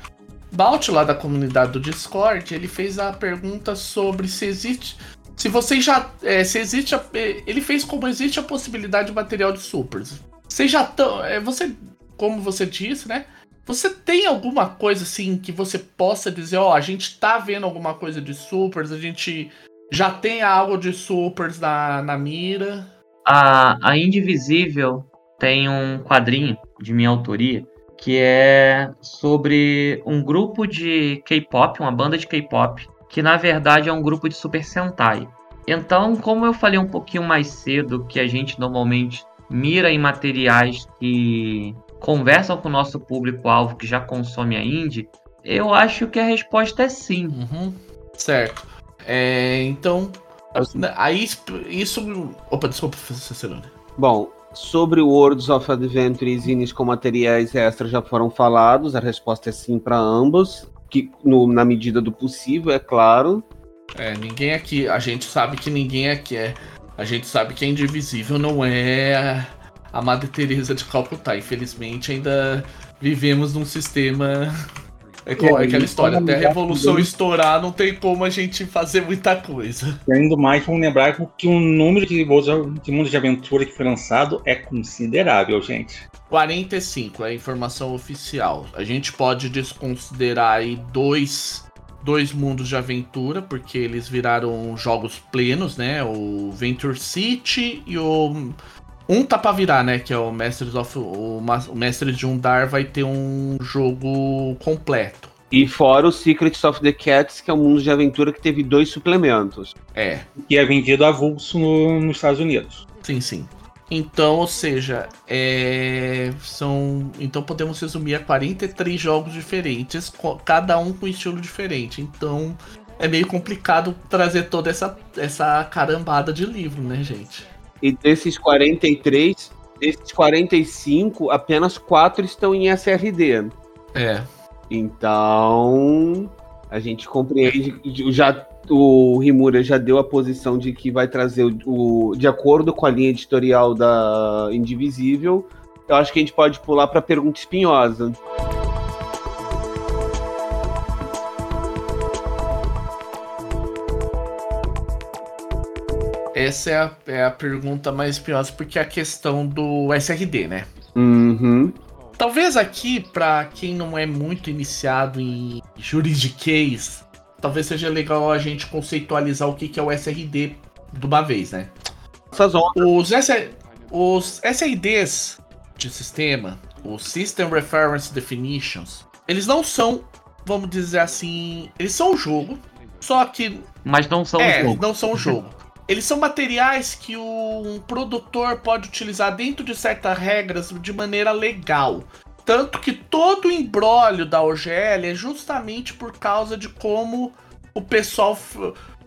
Balt, lá da comunidade do Discord, ele fez a pergunta sobre se existe. Se você já. É, se existe. A, ele fez como existe a possibilidade de material de supers. Você já estão. É, você. Como você disse, né? Você tem alguma coisa assim que você possa dizer, ó, oh, a gente tá vendo alguma coisa de supers, a gente já tem algo de supers na, na mira. A, a Indivisível tem um quadrinho de minha autoria que é sobre um grupo de K-pop, uma banda de K-pop, que na verdade é um grupo de Super Sentai. Então, como eu falei um pouquinho mais cedo, que a gente normalmente mira em materiais que conversam com o nosso público-alvo que já consome a indie, eu acho que a resposta é sim. Uhum. Certo. É, então, aí isso. Opa, desculpa, Cicerone. Bom, sobre o Worlds of Adventure e Zines com materiais extras já foram falados, a resposta é sim para ambos, que no, na medida do possível, é claro. É, ninguém aqui, a gente sabe que ninguém aqui é. A gente sabe que é indivisível, não é a Madre Teresa de Calcutá. Infelizmente, ainda vivemos num sistema é, é aquela história, até a revolução estourar, não tem como a gente fazer muita coisa. E ainda mais, vamos lembrar que o número de, de mundos de aventura que foi lançado é considerável, gente. 45 é a informação oficial. A gente pode desconsiderar aí dois, dois mundos de aventura, porque eles viraram jogos plenos, né? O Venture City e o. Um tá pra virar, né? Que é o Masters of. O, o Mestre de Undar vai ter um jogo completo. E fora o Secrets of the Cats, que é um mundo de aventura que teve dois suplementos. É. Que é vendido avulso no, nos Estados Unidos. Sim, sim. Então, ou seja, é... são. Então podemos resumir a 43 jogos diferentes, cada um com estilo diferente. Então é meio complicado trazer toda essa, essa carambada de livro, né, gente? E desses 43, desses 45, apenas 4 estão em SRD. É. Então, a gente compreende. Já, o Rimura já deu a posição de que vai trazer o, o de acordo com a linha editorial da Indivisível. Eu acho que a gente pode pular para a pergunta espinhosa. Essa é a, é a pergunta mais espinhosa, porque é a questão do SRD, né? Uhum. Talvez aqui, para quem não é muito iniciado em juridiquês, talvez seja legal a gente conceitualizar o que, que é o SRD de uma vez, né? Os, S os SRDs de sistema, os System Reference Definitions, eles não são, vamos dizer assim, eles são o jogo, só que Mas não são é, o jogo. não são o jogo. Eles são materiais que o- um produtor pode utilizar dentro de certas regras de maneira legal. Tanto que todo o embrólio da OGL é justamente por causa de como o pessoal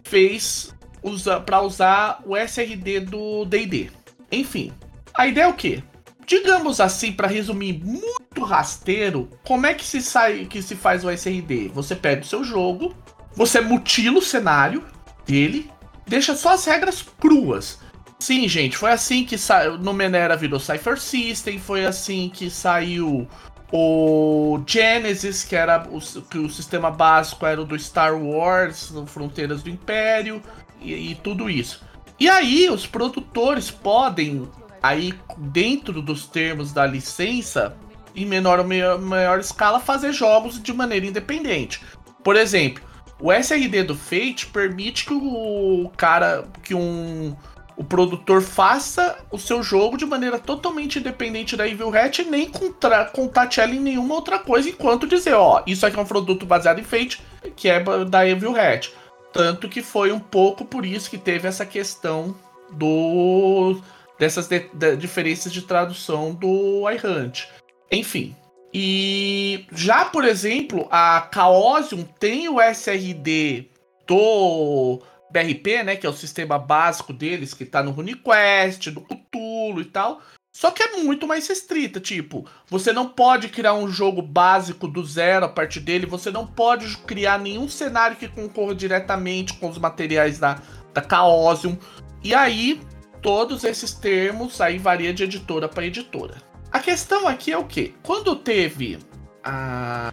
fez usa, para usar o SRD do D&D. Enfim, a ideia é o quê? Digamos assim, para resumir muito rasteiro, como é que se sai, que se faz o SRD? Você pega o seu jogo, você mutila o cenário dele, deixa só as regras cruas. Sim, gente, foi assim que saiu. No Menera virou Cypher System, foi assim que saiu o Genesis, que era o, que o sistema básico era o do Star Wars, Fronteiras do Império, e, e tudo isso. E aí, os produtores podem, aí, dentro dos termos da licença, em menor ou maior, maior escala, fazer jogos de maneira independente. Por exemplo, o SRD do Fate permite que o cara, que um o produtor faça o seu jogo de maneira totalmente independente da Evil Hat nem contra, contate ela em nenhuma outra coisa, enquanto dizer, ó, isso aqui é um produto baseado em Fate, que é da Evil Hat. Tanto que foi um pouco por isso que teve essa questão do dessas de- de- diferenças de tradução do iHunt. Enfim. E já, por exemplo, a Chaosium tem o SRD do BRP, né, que é o sistema básico deles, que tá no RuneQuest, do Cthulhu e tal. Só que é muito mais restrita, tipo, você não pode criar um jogo básico do zero a partir dele, você não pode criar nenhum cenário que concorra diretamente com os materiais da, da Chaosium. E aí, todos esses termos aí varia de editora para editora. A questão aqui é o que? Quando teve a.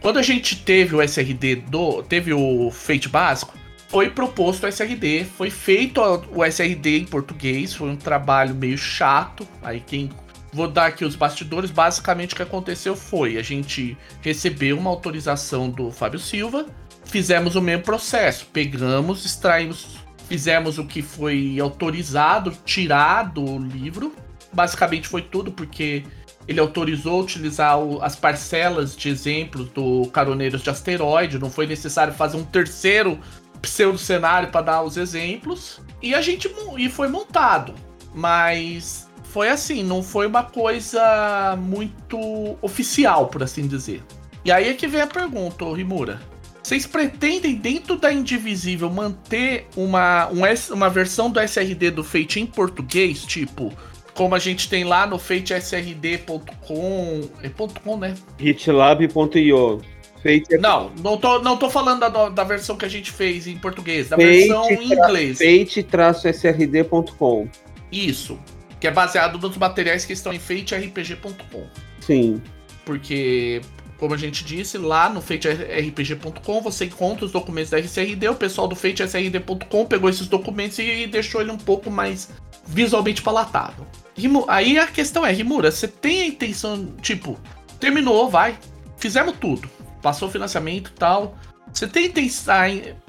Quando a gente teve o SRD do. Teve o Fate básico, foi proposto o SRD, foi feito o SRD em português, foi um trabalho meio chato. Aí quem. Vou dar aqui os bastidores. Basicamente o que aconteceu foi: a gente recebeu uma autorização do Fábio Silva, fizemos o mesmo processo, pegamos, extraímos, fizemos o que foi autorizado, tirar do livro. Basicamente foi tudo, porque ele autorizou utilizar o- as parcelas de exemplos do Caroneiros de Asteroide, não foi necessário fazer um terceiro pseudo cenário para dar os exemplos. E a gente e foi montado. Mas foi assim, não foi uma coisa muito oficial, por assim dizer. E aí é que vem a pergunta, Rimura. Vocês pretendem, dentro da Indivisível, manter uma, um uma versão do SRD do Fate em português? Tipo, como a gente tem lá no fatesrd.com. É ponto .com, né? hitlab.io. Feito Não, não tô, não tô falando da, da versão que a gente fez em português, da Fate versão em inglês. fate-srd.com. Isso. Que é baseado nos materiais que estão em faterpg.com. Sim. Porque, como a gente disse, lá no faterpg.com você encontra os documentos da RCRD. O pessoal do fatersrd.com pegou esses documentos e deixou ele um pouco mais visualmente palatável. Rimu- Aí a questão é, Rimura, você tem a intenção, tipo, terminou, vai, fizemos tudo, passou financiamento e tal. Você tem a intenção,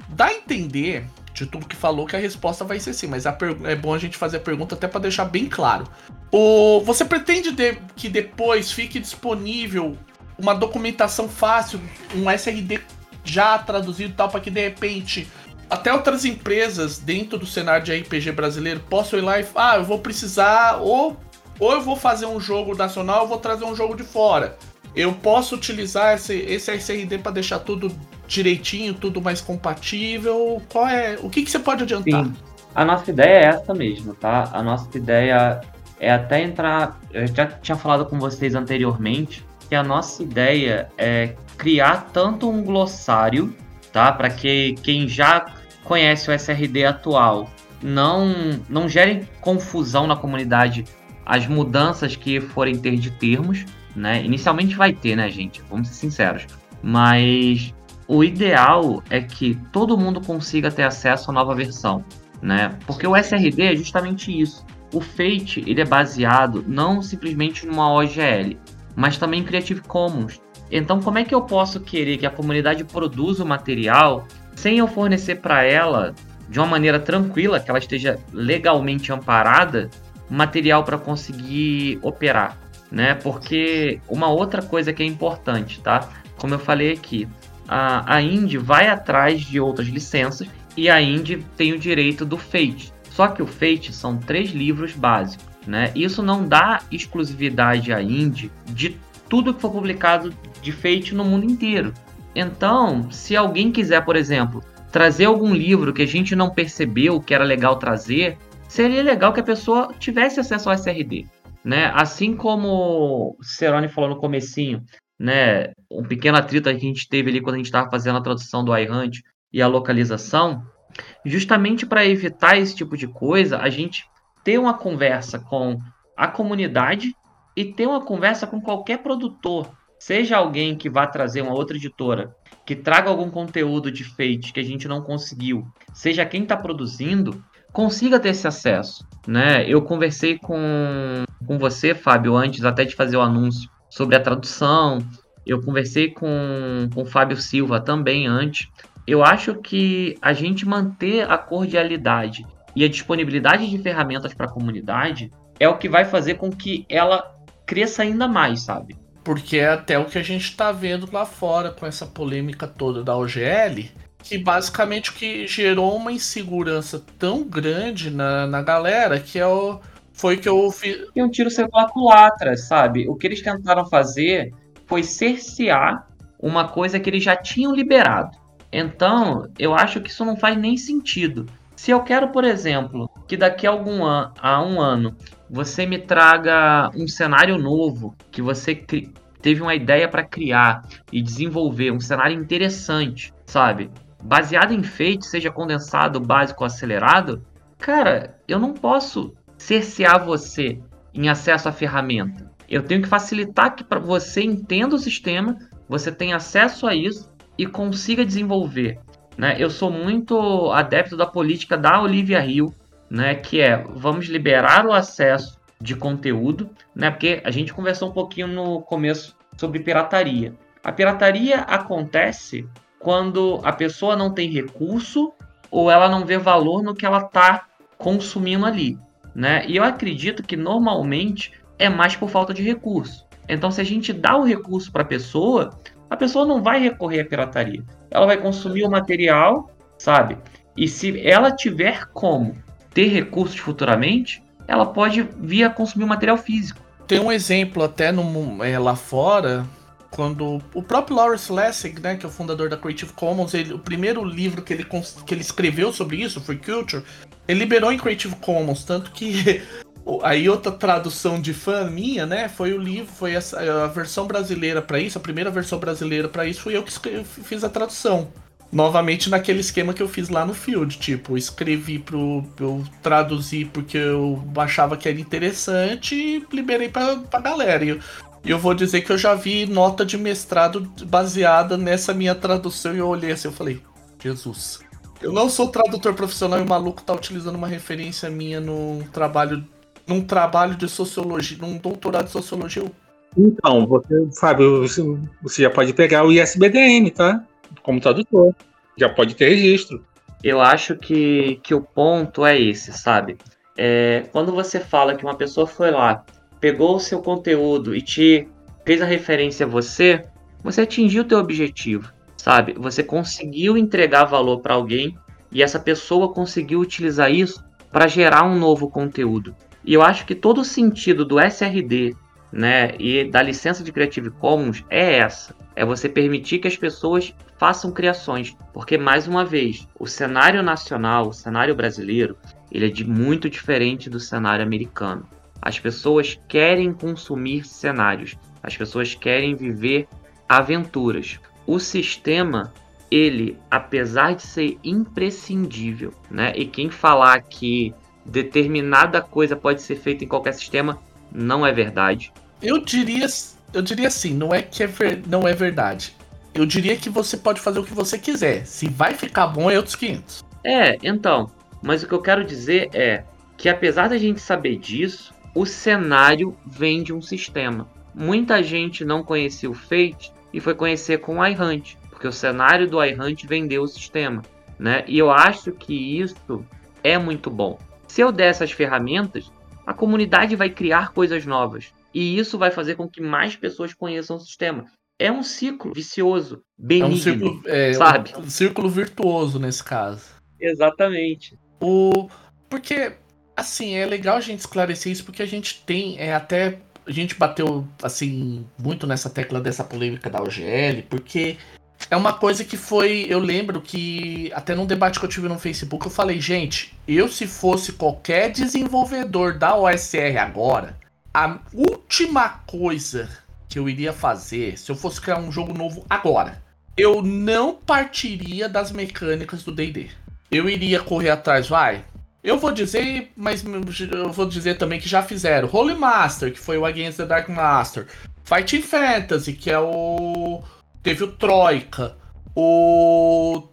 dá a entender de tudo que falou que a resposta vai ser sim, mas per- é bom a gente fazer a pergunta até para deixar bem claro. O, você pretende de- que depois fique disponível uma documentação fácil, um SRD já traduzido tal, para que de repente até outras empresas dentro do cenário de RPG brasileiro possam ir lá e ah, eu vou precisar ou ou eu vou fazer um jogo nacional, ou vou trazer um jogo de fora. Eu posso utilizar esse, esse SRD para deixar tudo direitinho, tudo mais compatível. Qual é? O que, que você pode adiantar? Sim. A nossa ideia é essa mesmo, tá? A nossa ideia é até entrar. Eu já tinha falado com vocês anteriormente que a nossa ideia é criar tanto um glossário, tá? Para que quem já conhece o SRD atual não, não gere confusão na comunidade as mudanças que forem ter de termos, né? Inicialmente vai ter, né, gente? Vamos ser sinceros. Mas o ideal é que todo mundo consiga ter acesso à nova versão. né? Porque o SRD é justamente isso. O Fate ele é baseado não simplesmente numa OGL, mas também em Creative Commons. Então, como é que eu posso querer que a comunidade produza o material sem eu fornecer para ela, de uma maneira tranquila, que ela esteja legalmente amparada, material para conseguir operar? Né? Porque uma outra coisa que é importante, tá? Como eu falei aqui, a, a Indy vai atrás de outras licenças e a Indy tem o direito do Fate. Só que o Fate são três livros básicos. Né? Isso não dá exclusividade à Indy de tudo que for publicado de Fate no mundo inteiro. Então, se alguém quiser, por exemplo, trazer algum livro que a gente não percebeu que era legal trazer, seria legal que a pessoa tivesse acesso ao SRD. Né? Assim como Cerone falou no comecinho, né, um pequeno atrito que a gente teve ali quando a gente estava fazendo a tradução do iHunt e a localização, justamente para evitar esse tipo de coisa, a gente ter uma conversa com a comunidade e ter uma conversa com qualquer produtor, seja alguém que vá trazer uma outra editora, que traga algum conteúdo de Fate que a gente não conseguiu, seja quem está produzindo, consiga ter esse acesso. Né? Eu conversei com, com você, Fábio, antes até de fazer o anúncio sobre a tradução. Eu conversei com, com o Fábio Silva também antes. Eu acho que a gente manter a cordialidade e a disponibilidade de ferramentas para a comunidade é o que vai fazer com que ela cresça ainda mais, sabe? Porque é até o que a gente está vendo lá fora com essa polêmica toda da OGL, que basicamente o que gerou uma insegurança tão grande na, na galera que é o, foi que eu fiz. E um tiro saiu pela culatra, sabe? O que eles tentaram fazer foi cercear uma coisa que eles já tinham liberado. Então, eu acho que isso não faz nem sentido. Se eu quero, por exemplo, que daqui a algum an a um ano você me traga um cenário novo, que você teve uma ideia para criar e desenvolver um cenário interessante, sabe? Baseado em fate, seja condensado, básico ou acelerado, cara, eu não posso cercear você em acesso à ferramenta. Eu tenho que facilitar que para você entenda o sistema, você tenha acesso a isso e consiga desenvolver. Né? Eu sou muito adepto da política da Olivia Hill, né? que é vamos liberar o acesso de conteúdo, né? porque a gente conversou um pouquinho no começo sobre pirataria. A pirataria acontece quando a pessoa não tem recurso ou ela não vê valor no que ela está consumindo ali né? E eu acredito que normalmente é mais por falta de recurso. Então, se a gente dá o recurso para a pessoa, a pessoa não vai recorrer à pirataria. Ela vai consumir o material, sabe? E se ela tiver como ter recursos futuramente, ela pode vir a consumir o material físico. Tem um exemplo até no, é, lá fora, quando o próprio Lawrence Lessig, né, que é o fundador da Creative Commons, ele, o primeiro livro que ele, que ele escreveu sobre isso, Free Culture, ele liberou em Creative Commons, tanto que aí outra tradução de fã minha, né, foi o livro, foi essa, a versão brasileira para isso, a primeira versão brasileira para isso, fui eu que fiz a tradução. Novamente naquele esquema que eu fiz lá no Field, tipo, escrevi pro eu traduzir porque eu achava que era interessante e liberei pra, pra galera. E eu, eu vou dizer que eu já vi nota de mestrado baseada nessa minha tradução e eu olhei assim, eu falei, Jesus. Eu não sou tradutor profissional e o maluco tá utilizando uma referência minha num trabalho, num trabalho de sociologia, num doutorado de sociologia. Então, você, Fábio, você já pode pegar o ISBDN, tá? Como tradutor. Já pode ter registro. Eu acho que, que o ponto é esse, sabe? É, quando você fala que uma pessoa foi lá pegou o seu conteúdo e te fez a referência a você, você atingiu o teu objetivo, sabe? Você conseguiu entregar valor para alguém e essa pessoa conseguiu utilizar isso para gerar um novo conteúdo. E eu acho que todo o sentido do SRD, né, e da licença de Creative Commons é essa, é você permitir que as pessoas façam criações, porque mais uma vez, o cenário nacional, o cenário brasileiro, ele é de muito diferente do cenário americano. As pessoas querem consumir cenários, as pessoas querem viver aventuras. O sistema, ele, apesar de ser imprescindível, né? E quem falar que determinada coisa pode ser feita em qualquer sistema, não é verdade. Eu diria, eu diria assim, não é que é ver, não é verdade. Eu diria que você pode fazer o que você quiser. Se vai ficar bom é outros 500. É, então, Mas o que eu quero dizer é que apesar da gente saber disso, o cenário vem de um sistema. Muita gente não conhecia o Fate e foi conhecer com o iHunt, porque o cenário do iHunt vendeu o sistema, né? E eu acho que isso é muito bom. Se eu der essas ferramentas, a comunidade vai criar coisas novas. E isso vai fazer com que mais pessoas conheçam o sistema. É um ciclo vicioso, benigno, é um círculo, é, sabe? Um círculo virtuoso nesse caso. Exatamente. O... Porque, assim, é legal a gente esclarecer isso, porque a gente tem, é até... A gente bateu, assim, muito nessa tecla dessa polêmica da OGL, porque é uma coisa que foi. Eu lembro que até num debate que eu tive no Facebook eu falei, gente, eu se fosse qualquer desenvolvedor da OSR agora, a última coisa que eu iria fazer, se eu fosse criar um jogo novo agora, eu não partiria das mecânicas do DD. Eu iria correr atrás, vai. Eu vou dizer, mas eu vou dizer também que já fizeram. Holy Master, que foi o Against the Dark Master. Fighting Fantasy, que é o. Teve o Troika. O.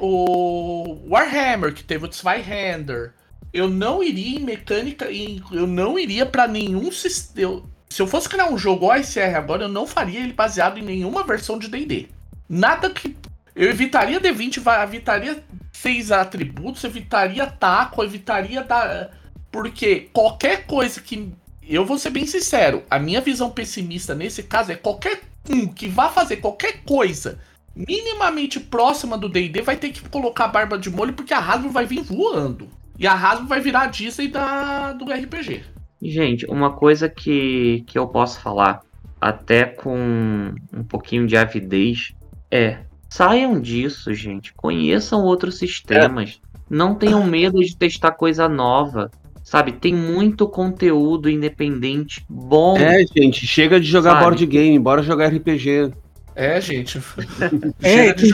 O Warhammer, que teve o Zweihander eu não iria em mecânica, eu não iria para nenhum sistema. Se eu fosse criar um jogo OSR agora, eu não faria ele baseado em nenhuma versão de D&D. Nada que eu evitaria D20, evitaria seis atributos, evitaria taco, evitaria da porque qualquer coisa que eu vou ser bem sincero, a minha visão pessimista nesse caso é qualquer um que vá fazer qualquer coisa minimamente próxima do D&D vai ter que colocar a barba de molho porque a Hasbro vai vir voando. E a Hasbro vai virar a Disney da, do RPG. Gente, uma coisa que, que eu posso falar, até com um pouquinho de avidez, é saiam disso, gente. Conheçam outros sistemas. É. Não tenham medo de testar coisa nova. Sabe, tem muito conteúdo independente bom. É, gente, chega de jogar sabe? board game, bora jogar RPG. É, gente. é, que,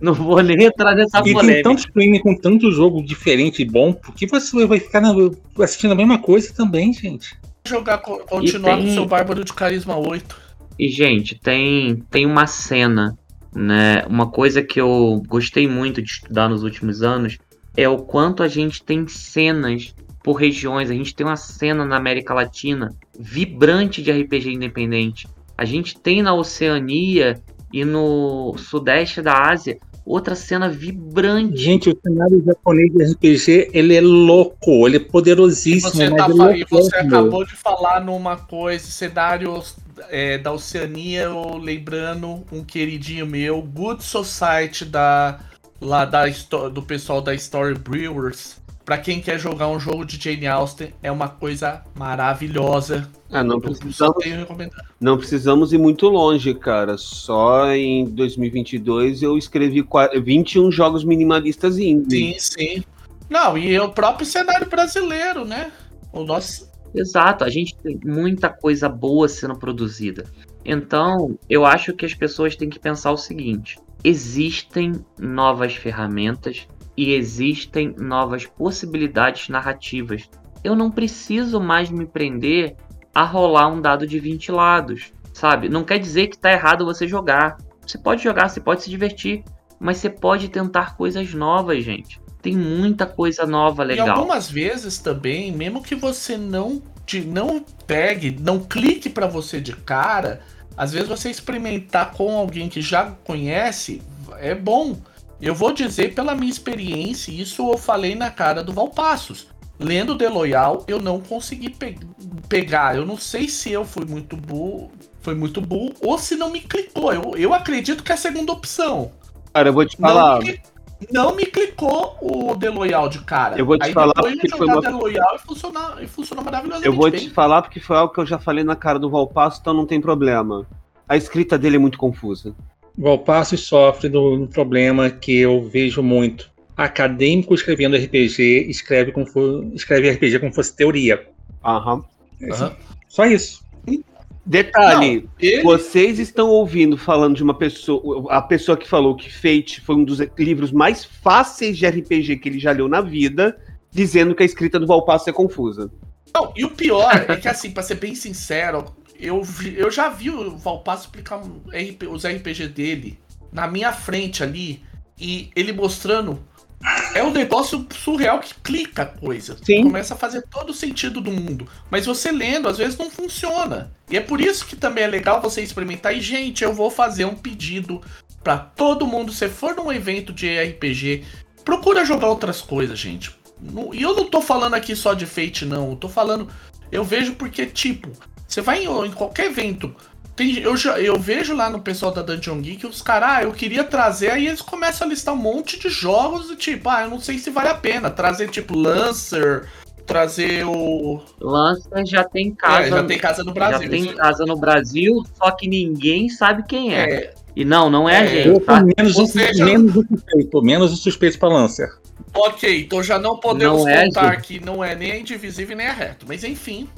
não vou nem entrar nessa e polêmica. tem tantos prêmios com tanto jogo diferente e bom, por que você vai ficar na, assistindo a mesma coisa também, gente? Jogar, continuar tem... com seu Bárbaro de Carisma 8. E, gente, tem, tem uma cena, né? Uma coisa que eu gostei muito de estudar nos últimos anos é o quanto a gente tem cenas por regiões. A gente tem uma cena na América Latina vibrante de RPG independente. A gente tem na Oceania e no sudeste da Ásia outra cena vibrante. Gente, o cenário japonês de RPG, ele é louco, ele é poderosíssimo. Você, tá, é você acabou de falar numa coisa, cenário é, da Oceania, eu lembrando um queridinho meu, Good Society da, lá da, do pessoal da Story Brewers para quem quer jogar um jogo de Jane Austen, é uma coisa maravilhosa. Ah, não precisamos, não precisamos ir muito longe, cara. Só em 2022 eu escrevi 21 jogos minimalistas indie. Sim, sim. Não, e o próprio cenário brasileiro, né? O nosso. Exato, a gente tem muita coisa boa sendo produzida. Então, eu acho que as pessoas têm que pensar o seguinte: existem novas ferramentas e existem novas possibilidades narrativas. Eu não preciso mais me prender a rolar um dado de 20 lados, sabe? Não quer dizer que está errado você jogar. Você pode jogar, você pode se divertir, mas você pode tentar coisas novas, gente. Tem muita coisa nova legal. E algumas vezes também, mesmo que você não te, não pegue, não clique para você de cara, às vezes você experimentar com alguém que já conhece é bom. Eu vou dizer pela minha experiência, isso eu falei na cara do Valpassos. Lendo The Loyal, eu não consegui pe pegar. Eu não sei se eu fui muito burro, foi muito burro, ou se não me clicou. Eu, eu acredito que é a segunda opção. Cara, eu vou te falar. Não me, não me clicou o The Loyal de cara. Eu vou te Aí falar porque foi uma... The Loyal e funcionou, e funcionou maravilhosamente Eu vou bem. te falar porque foi algo que eu já falei na cara do Valpasso, então não tem problema. A escrita dele é muito confusa. Valpassos sofre do, do, problema que eu vejo muito. Acadêmico escrevendo RPG escreve, como for, escreve RPG como fosse teoria. Aham. Uhum. Só isso. Detalhe, Não, ele... vocês estão ouvindo falando de uma pessoa, a pessoa que falou que Fate foi um dos livros mais fáceis de RPG que ele já leu na vida, dizendo que a escrita do Valpasso é confusa. Não, e o pior é que assim, para ser bem sincero, eu, vi, eu já vi o Valpasso explicar os RPG dele na minha frente ali e ele mostrando é um negócio surreal que clica a coisa. Sim. Começa a fazer todo o sentido do mundo. Mas você lendo, às vezes não funciona. E é por isso que também é legal você experimentar. E, gente, eu vou fazer um pedido para todo mundo. Se for num evento de RPG, procura jogar outras coisas, gente. E eu não tô falando aqui só de Fate, não. Eu tô falando. Eu vejo porque, tipo, você vai em, em qualquer evento. Tem, eu, já- eu vejo lá no pessoal da Dungeon Geek os caras, ah, eu queria trazer, aí eles começam a listar um monte de jogos e tipo, ah, eu não sei se vale a pena trazer tipo Lancer, trazer o. Lancer já tem casa. É, já tem casa no Brasil. já tem casa no Brasil, só que ninguém sabe quem é. É, E não, não é, a É, gente, Eu tá? menos, o- seja- menos o suspeito, menos o suspeito pra Lancer. ok, então já não podemos Não é, contar gente. que não é nem a Indivisível nem a Reto, mas enfim.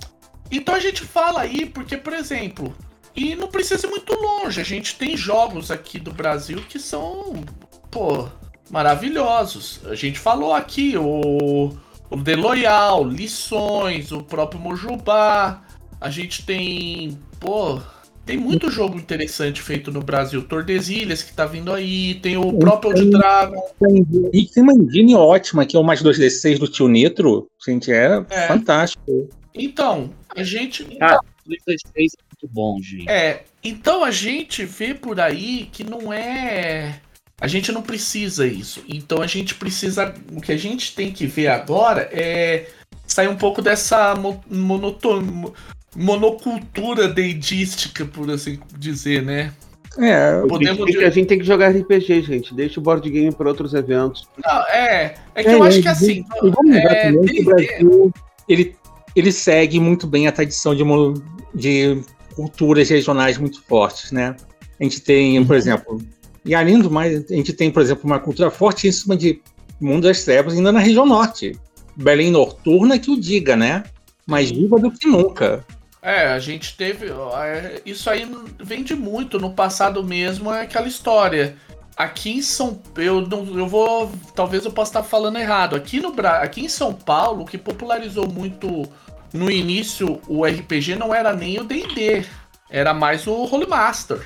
Então a gente fala aí, porque, por exemplo, e não precisa ir muito longe, a gente tem jogos aqui do Brasil que são, pô, maravilhosos. A gente falou aqui, o, o The Loyal, Lições, o próprio Mojubá, a gente tem, pô, tem muito jogo interessante feito no Brasil. Tordesilhas que tá vindo aí, tem o próprio Old Dragon. E tem uma engine ótima, que é o mais 2D6 do tio Nitro. Gente, é, É. fantástico. Então, a gente. Três é muito bom, gente. É, então a gente vê por aí que não é. A gente não precisa isso. Então a gente precisa. O que a gente tem que ver agora é sair um pouco dessa mo- monoton- mo- monocultura deidística, por assim dizer, né? É, Podemos a gente tem que jogar RPG, gente. Deixa o board game para outros eventos. Não, é. É que eu acho que assim. E vamos é, o Brasil ele, ele segue muito bem a tradição de, de culturas regionais muito fortes, né? A gente tem, por exemplo, e além do mais, a gente tem, por exemplo, uma cultura fortíssima de Mundo das Trevas ainda na região norte. Belém Noturna que o diga, né? Mais viva do que nunca. É, a gente teve. é, Isso aí vende muito. No passado mesmo é aquela história. Aqui em São eu não, eu vou. Talvez eu possa estar falando errado. Aqui no aqui em São Paulo, o que popularizou muito no início o RPG não era nem o D&D. Era mais o Holy Master.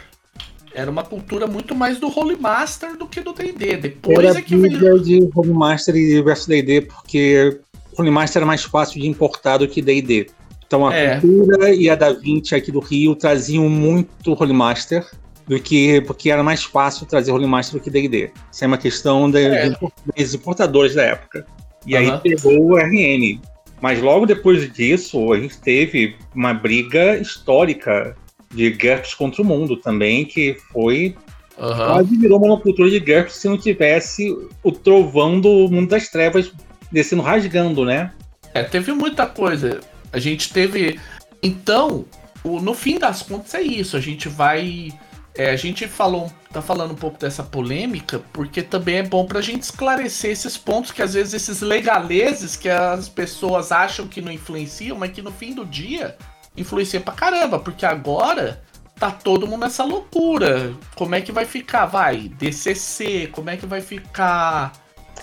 Era uma cultura muito mais do Holy Master do que do D&D. Depois Era é que veio. de Holy Master e versus D&D, porque Holy Master era mais fácil de importar do que D&D. Então a É. cultura e a da Vinci aqui do Rio traziam muito Holy Master, do que, porque era mais fácil trazer Holy Master do que D&D. Isso é uma questão É. de import- dos importadores da época. E aí Aham. pegou o RN. Mas logo depois disso, a gente teve uma briga histórica de GURPS contra o mundo também, que foi Aham. quase virou uma cultura de GURPS se não tivesse o trovão do mundo das trevas descendo rasgando, né? É, teve muita coisa. A gente teve. Então, no fim das contas é isso. A gente vai. É, a gente falou, tá falando um pouco dessa polêmica, porque também é bom pra gente esclarecer esses pontos que às vezes esses legaleses que as pessoas acham que não influenciam, mas que no fim do dia influencia pra caramba, porque agora tá todo mundo nessa loucura. Como é que vai ficar? Vai, DCC, como é que vai ficar?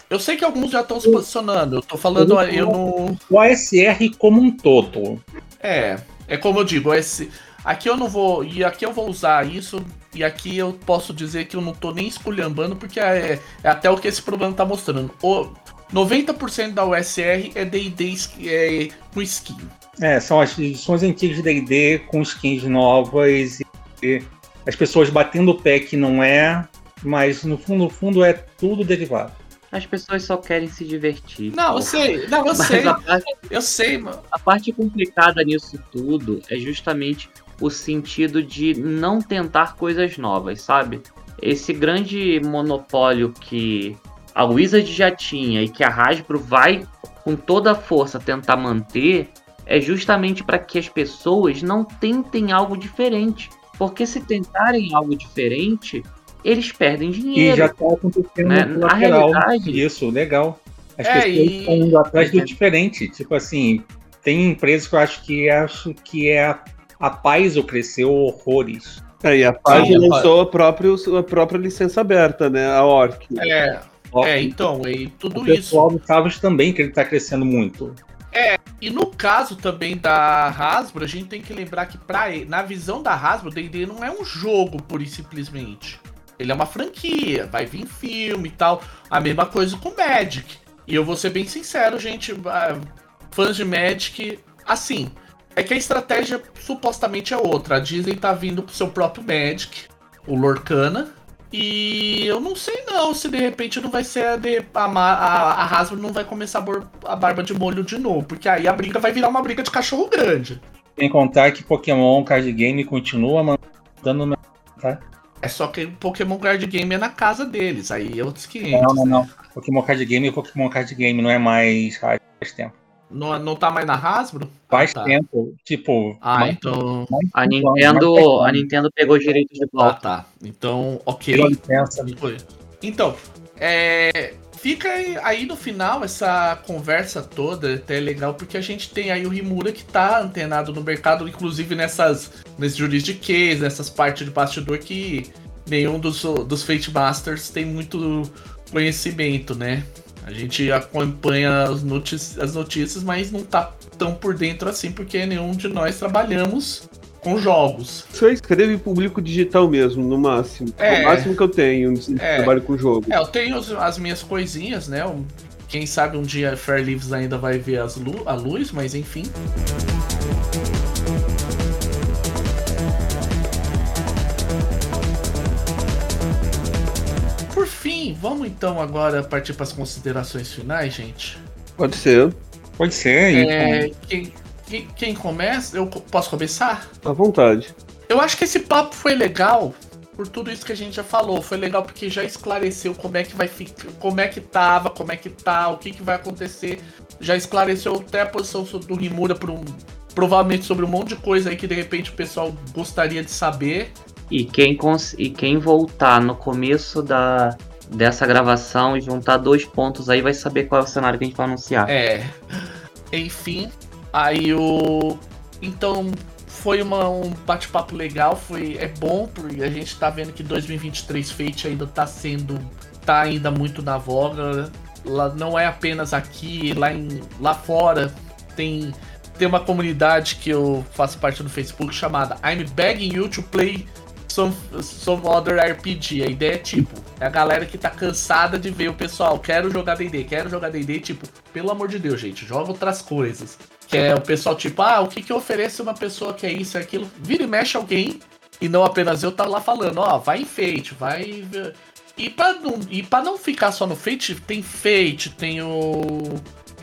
Eu sei que alguns já estão se posicionando. Eu tô falando, eu não. O ASR como um todo. É, é como eu digo, esse, aqui eu não vou, e aqui eu vou usar isso, e aqui eu posso dizer que eu não tô nem esculhambando, porque é, é até o que esse problema tá mostrando. O 90% da USR é D&D é, com skin. É, são as edições antigas de D&D com skins novas e as pessoas batendo o pé que não é, mas no fundo, no fundo é tudo derivado. As pessoas só querem se divertir. Não, eu sei, não, eu Mas sei, parte, eu sei, mano. a parte complicada nisso tudo é justamente o sentido de não tentar coisas novas, sabe? Esse grande monopólio que a Wizard já tinha e que a Hasbro vai com toda a força tentar manter é justamente para que as pessoas não tentem algo diferente. Porque se tentarem algo diferente, eles perdem E dinheiro. já está acontecendo Né? no Na lateral realidade- isso, legal. As É, pessoas e- estão indo atrás do É. diferente. Tipo assim, tem empresas que eu acho que acho que é a, a Paizo cresceu horrores. Aí a página Sim, lançou a, próprio, a própria licença aberta, né? A Orc. É, Ó, é, então, e o tudo isso. pessoal do Savage também, que ele está crescendo muito. E no caso também da Hasbro, a gente tem que lembrar que pra, na visão da Hasbro, D&D não é um jogo pura e simplesmente. ele é uma franquia, vai vir filme e tal. A mesma coisa com Magic. E eu vou ser bem sincero, gente, ah, fãs de Magic, assim, é que a estratégia supostamente é outra. A Disney tá vindo pro seu próprio Magic, o Lorcana. E eu não sei não se de repente não vai ser a, de, a, a, a Hasbro não vai começar a, a barba de molho de novo, porque aí a briga vai virar uma briga de cachorro grande. Sem contar que Pokémon Card Game continua mandando tá? É só que Pokémon Card Game é na casa deles, aí é outros 500. Não, não, não. Pokémon Card Game é Pokémon Card Game, não é mais faz tempo. Não, não tá mais na Hasbro? Faz ah, tá. tempo, tipo. Ah, então. A Nintendo, a Nintendo pegou direito de volta. Ah, tá. Então, ok. Então, é, fica aí no final essa conversa toda, até legal, porque a gente tem aí o Rimura que tá antenado no mercado, inclusive nessas nesses juridiquês, nessas partes de bastidor que nenhum dos, dos Fate Masters tem muito conhecimento, né? A gente acompanha as notícias, as notícias, mas não tá tão por dentro assim, porque nenhum de nós trabalhamos com jogos. Só escreve público digital mesmo, no máximo. É, o máximo que eu tenho, é, trabalho com jogo. É, eu tenho as minhas coisinhas, né? Quem sabe um dia Fair Leaves ainda vai ver as lu a luz, mas enfim. Vamos então agora partir para as considerações finais, gente? Pode ser. Pode ser. É, então. quem, quem, quem, começa? Eu posso começar? À vontade. Eu acho que esse papo foi legal por tudo isso que a gente já falou. Foi legal porque já esclareceu como é que vai ficar, como é que tava, como é que tá, o que, que vai acontecer. Já esclareceu até a posição do Rimura por um, provavelmente sobre um monte de coisa aí que de repente o pessoal gostaria de saber. E quem, e quem voltar no começo da, dessa gravação e juntar dois pontos aí, vai saber qual é o cenário que a gente vai anunciar. É. Enfim, aí o. Então, foi uma, um bate-papo legal, foi é bom, porque a gente tá vendo que 2023 Fate ainda tá sendo. tá ainda muito na voga. Lá, não é apenas aqui, lá, em, lá fora tem, tem uma comunidade que eu faço parte do Facebook chamada I'm Begging You to Play some, some other RPG. A ideia é tipo, é a galera que tá cansada de ver o pessoal, quero jogar DD, quero jogar DD, tipo, pelo amor de Deus, gente, joga outras coisas. Que é o pessoal, tipo, ah, o que que oferece uma pessoa que é isso e aquilo? Vira e mexe alguém, e não apenas eu tá lá falando, ó, vai em Fate, vai. E pra, não, e pra não ficar só no Fate, tem Fate, tem o.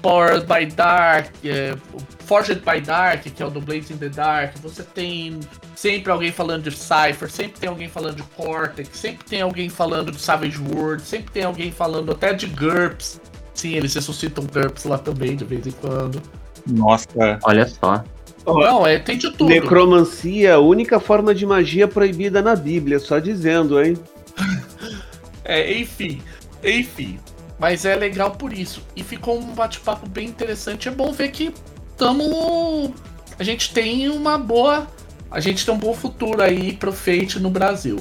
Powered by Dark, é, Forged by Dark, que é o do Blades in the Dark. Você tem sempre alguém falando de Cypher, sempre tem alguém falando de Cortex, sempre tem alguém falando de Savage World, sempre tem alguém falando até de GURPS. Sim, eles ressuscitam GURPS lá também de vez em quando. Nossa, olha só. Não, é, tem de tudo. Necromancia, única forma de magia proibida na Bíblia, só dizendo, hein? é, enfim, enfim. Mas é legal por isso. E ficou um bate-papo bem interessante. É bom ver que estamos. A gente tem uma boa. A gente tem um bom futuro aí pro Fate no Brasil.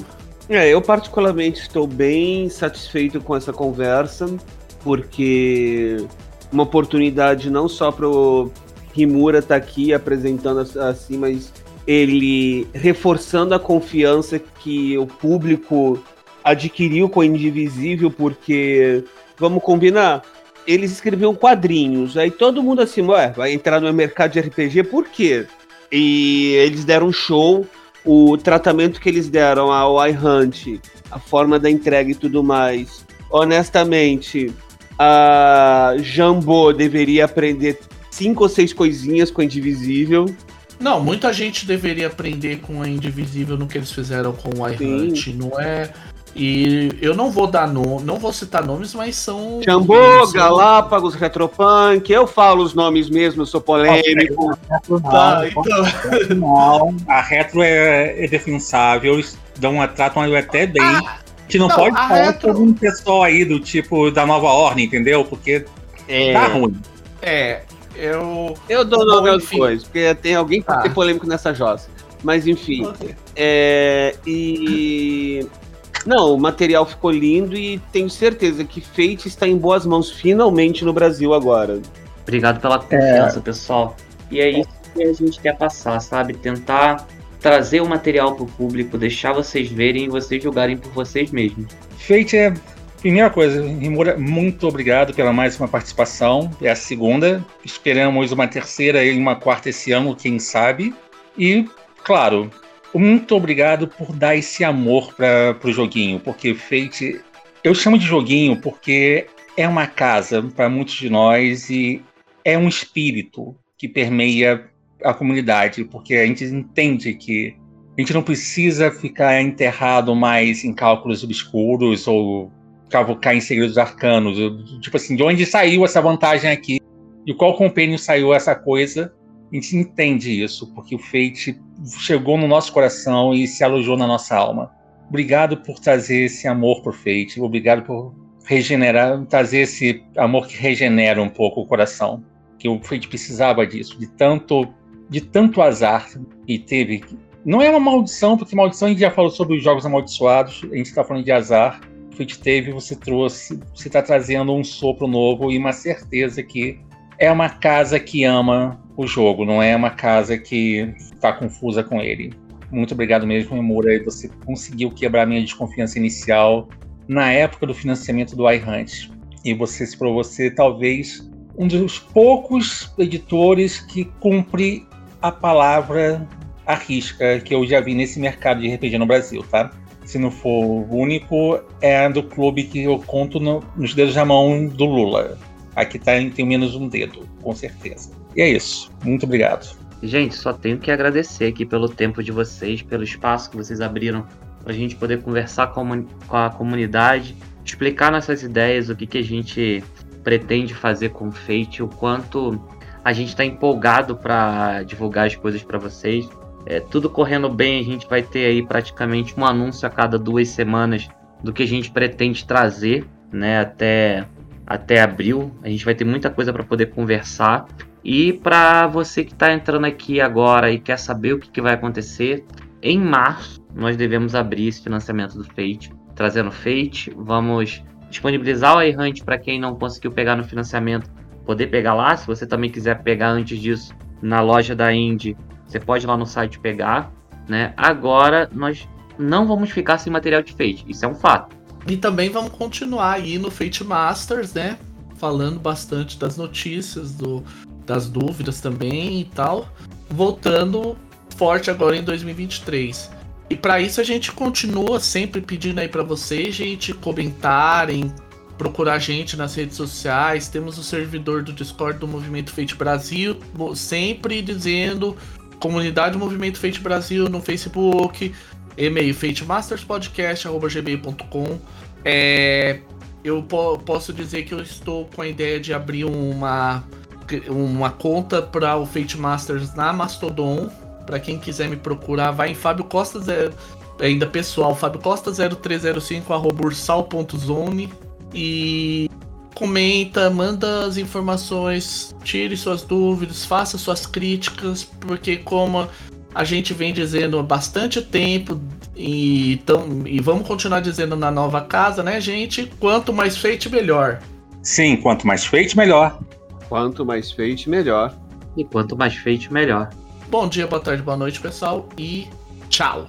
É, eu particularmente estou bem satisfeito com essa conversa, porque uma oportunidade não só pro Rimura estar tá aqui apresentando assim, mas ele reforçando a confiança que o público adquiriu com o Indivisível, porque vamos combinar? Eles escreviam quadrinhos, aí todo mundo assim, ué, vai entrar no mercado de RPG, por quê? E eles deram um show, o tratamento que eles deram ao iHunt, a forma da entrega e tudo mais. Honestamente, a Jambô deveria aprender cinco ou seis coisinhas com a Indivisível. Não, muita gente deveria aprender com a Indivisível no que eles fizeram com o iHunt. Não é e eu não vou dar nome, não vou citar nomes, mas são. Jambô, são... Galápagos, Retropunk, eu falo os nomes mesmo, eu sou polêmico. Tá, então... a retro é, é defensável, dão, tratam até bem. Ah, que não, não pode falar retro... com um pessoal aí do tipo da nova ordem, entendeu? Porque é... tá ruim. É, eu. Eu dou nome aos coisas, porque tem alguém que tá. ser polêmico nessa jossa. Mas enfim. Okay. É, e não, o material ficou lindo e tenho certeza que Fate está em boas mãos finalmente no Brasil agora. Obrigado pela confiança, é... pessoal. E é isso que a gente quer passar, sabe? Tentar trazer o material para o público, deixar vocês verem e vocês julgarem por vocês mesmos. Feito é Primeira coisa, Rimura, muito obrigado pela mais uma participação. É a segunda. Esperamos uma terceira e uma quarta esse ano, quem sabe. E, claro, muito obrigado por dar esse amor para o joguinho, porque Fate. Eu chamo de joguinho porque é uma casa para muitos de nós e é um espírito que permeia a comunidade, porque a gente entende que a gente não precisa ficar enterrado mais em cálculos obscuros ou cavucar em segredos arcanos. Tipo assim, de onde saiu essa vantagem aqui? De qual compêndio saiu essa coisa? A gente entende isso, porque o Fate chegou no nosso coração e se alojou na nossa alma. Obrigado por trazer esse amor por Fate. Obrigado por regenerar, trazer esse amor que regenera um pouco o coração. Que o Fate precisava disso, de tanto, de tanto azar e teve. Não é uma maldição, porque maldição a gente já falou sobre os jogos amaldiçoados. A gente está falando de azar Fit teve, você trouxe, você está trazendo um sopro novo e uma certeza que é uma casa que ama o jogo, não é uma casa que está confusa com ele. Muito obrigado mesmo, Emura. Você conseguiu quebrar minha desconfiança inicial na época do financiamento do iHunt. E você se provou ser talvez um dos poucos editores que cumpre a palavra à risca que eu já vi nesse mercado de RPG no Brasil, tá? se não for o único, é do clube que eu conto no, nos dedos da mão do Lula. Aqui tá, tem menos um dedo, com certeza. E é isso. Muito obrigado. Gente, só tenho que agradecer aqui pelo tempo de vocês, pelo espaço que vocês abriram para a gente poder conversar com a comunidade, explicar nossas ideias, o que, que a gente pretende fazer com o Fate, o quanto a gente está empolgado para divulgar as coisas para vocês. É, tudo correndo bem, a gente vai ter aí praticamente um anúncio a cada duas semanas do que a gente pretende trazer, né, até, até abril. A gente vai ter muita coisa para poder conversar. E para você que está entrando aqui agora e quer saber o que, que vai acontecer, em março nós devemos abrir esse financiamento do Fate, trazendo Fate. Vamos disponibilizar o iHunt para quem não conseguiu pegar no financiamento, poder pegar lá. Se você também quiser pegar antes disso na loja da Indie, você pode ir lá no site pegar, né? Agora nós não vamos ficar sem material de Fate, isso é um fato. E também vamos continuar aí no Fate Masters, né? Falando bastante das notícias, do, das dúvidas também e tal. Voltando forte agora em 2023. E para isso a gente continua sempre pedindo aí para vocês, gente, comentarem, procurar a gente nas redes sociais. Temos o servidor do Discord do Movimento Fate Brasil, sempre dizendo comunidade Movimento Fate Brasil no Facebook, e-mail fatemasterspodcast.gmail.com. É, eu po posso dizer que eu estou com a ideia de abrir uma, uma conta para o Fate Masters na Mastodon. Para quem quiser me procurar, vai em Fábio Costa, zero, ainda pessoal, Fábio Costa 0305 ursal.zone e comenta, manda as informações, tire suas dúvidas, faça suas críticas, porque como a gente vem dizendo há bastante tempo e, tão, e vamos continuar dizendo na nova casa, né, gente? Quanto mais feito, melhor. Sim, quanto mais feito, melhor. Quanto mais feito, melhor. E quanto mais feito, melhor. Bom dia, boa tarde, boa noite, pessoal, e tchau.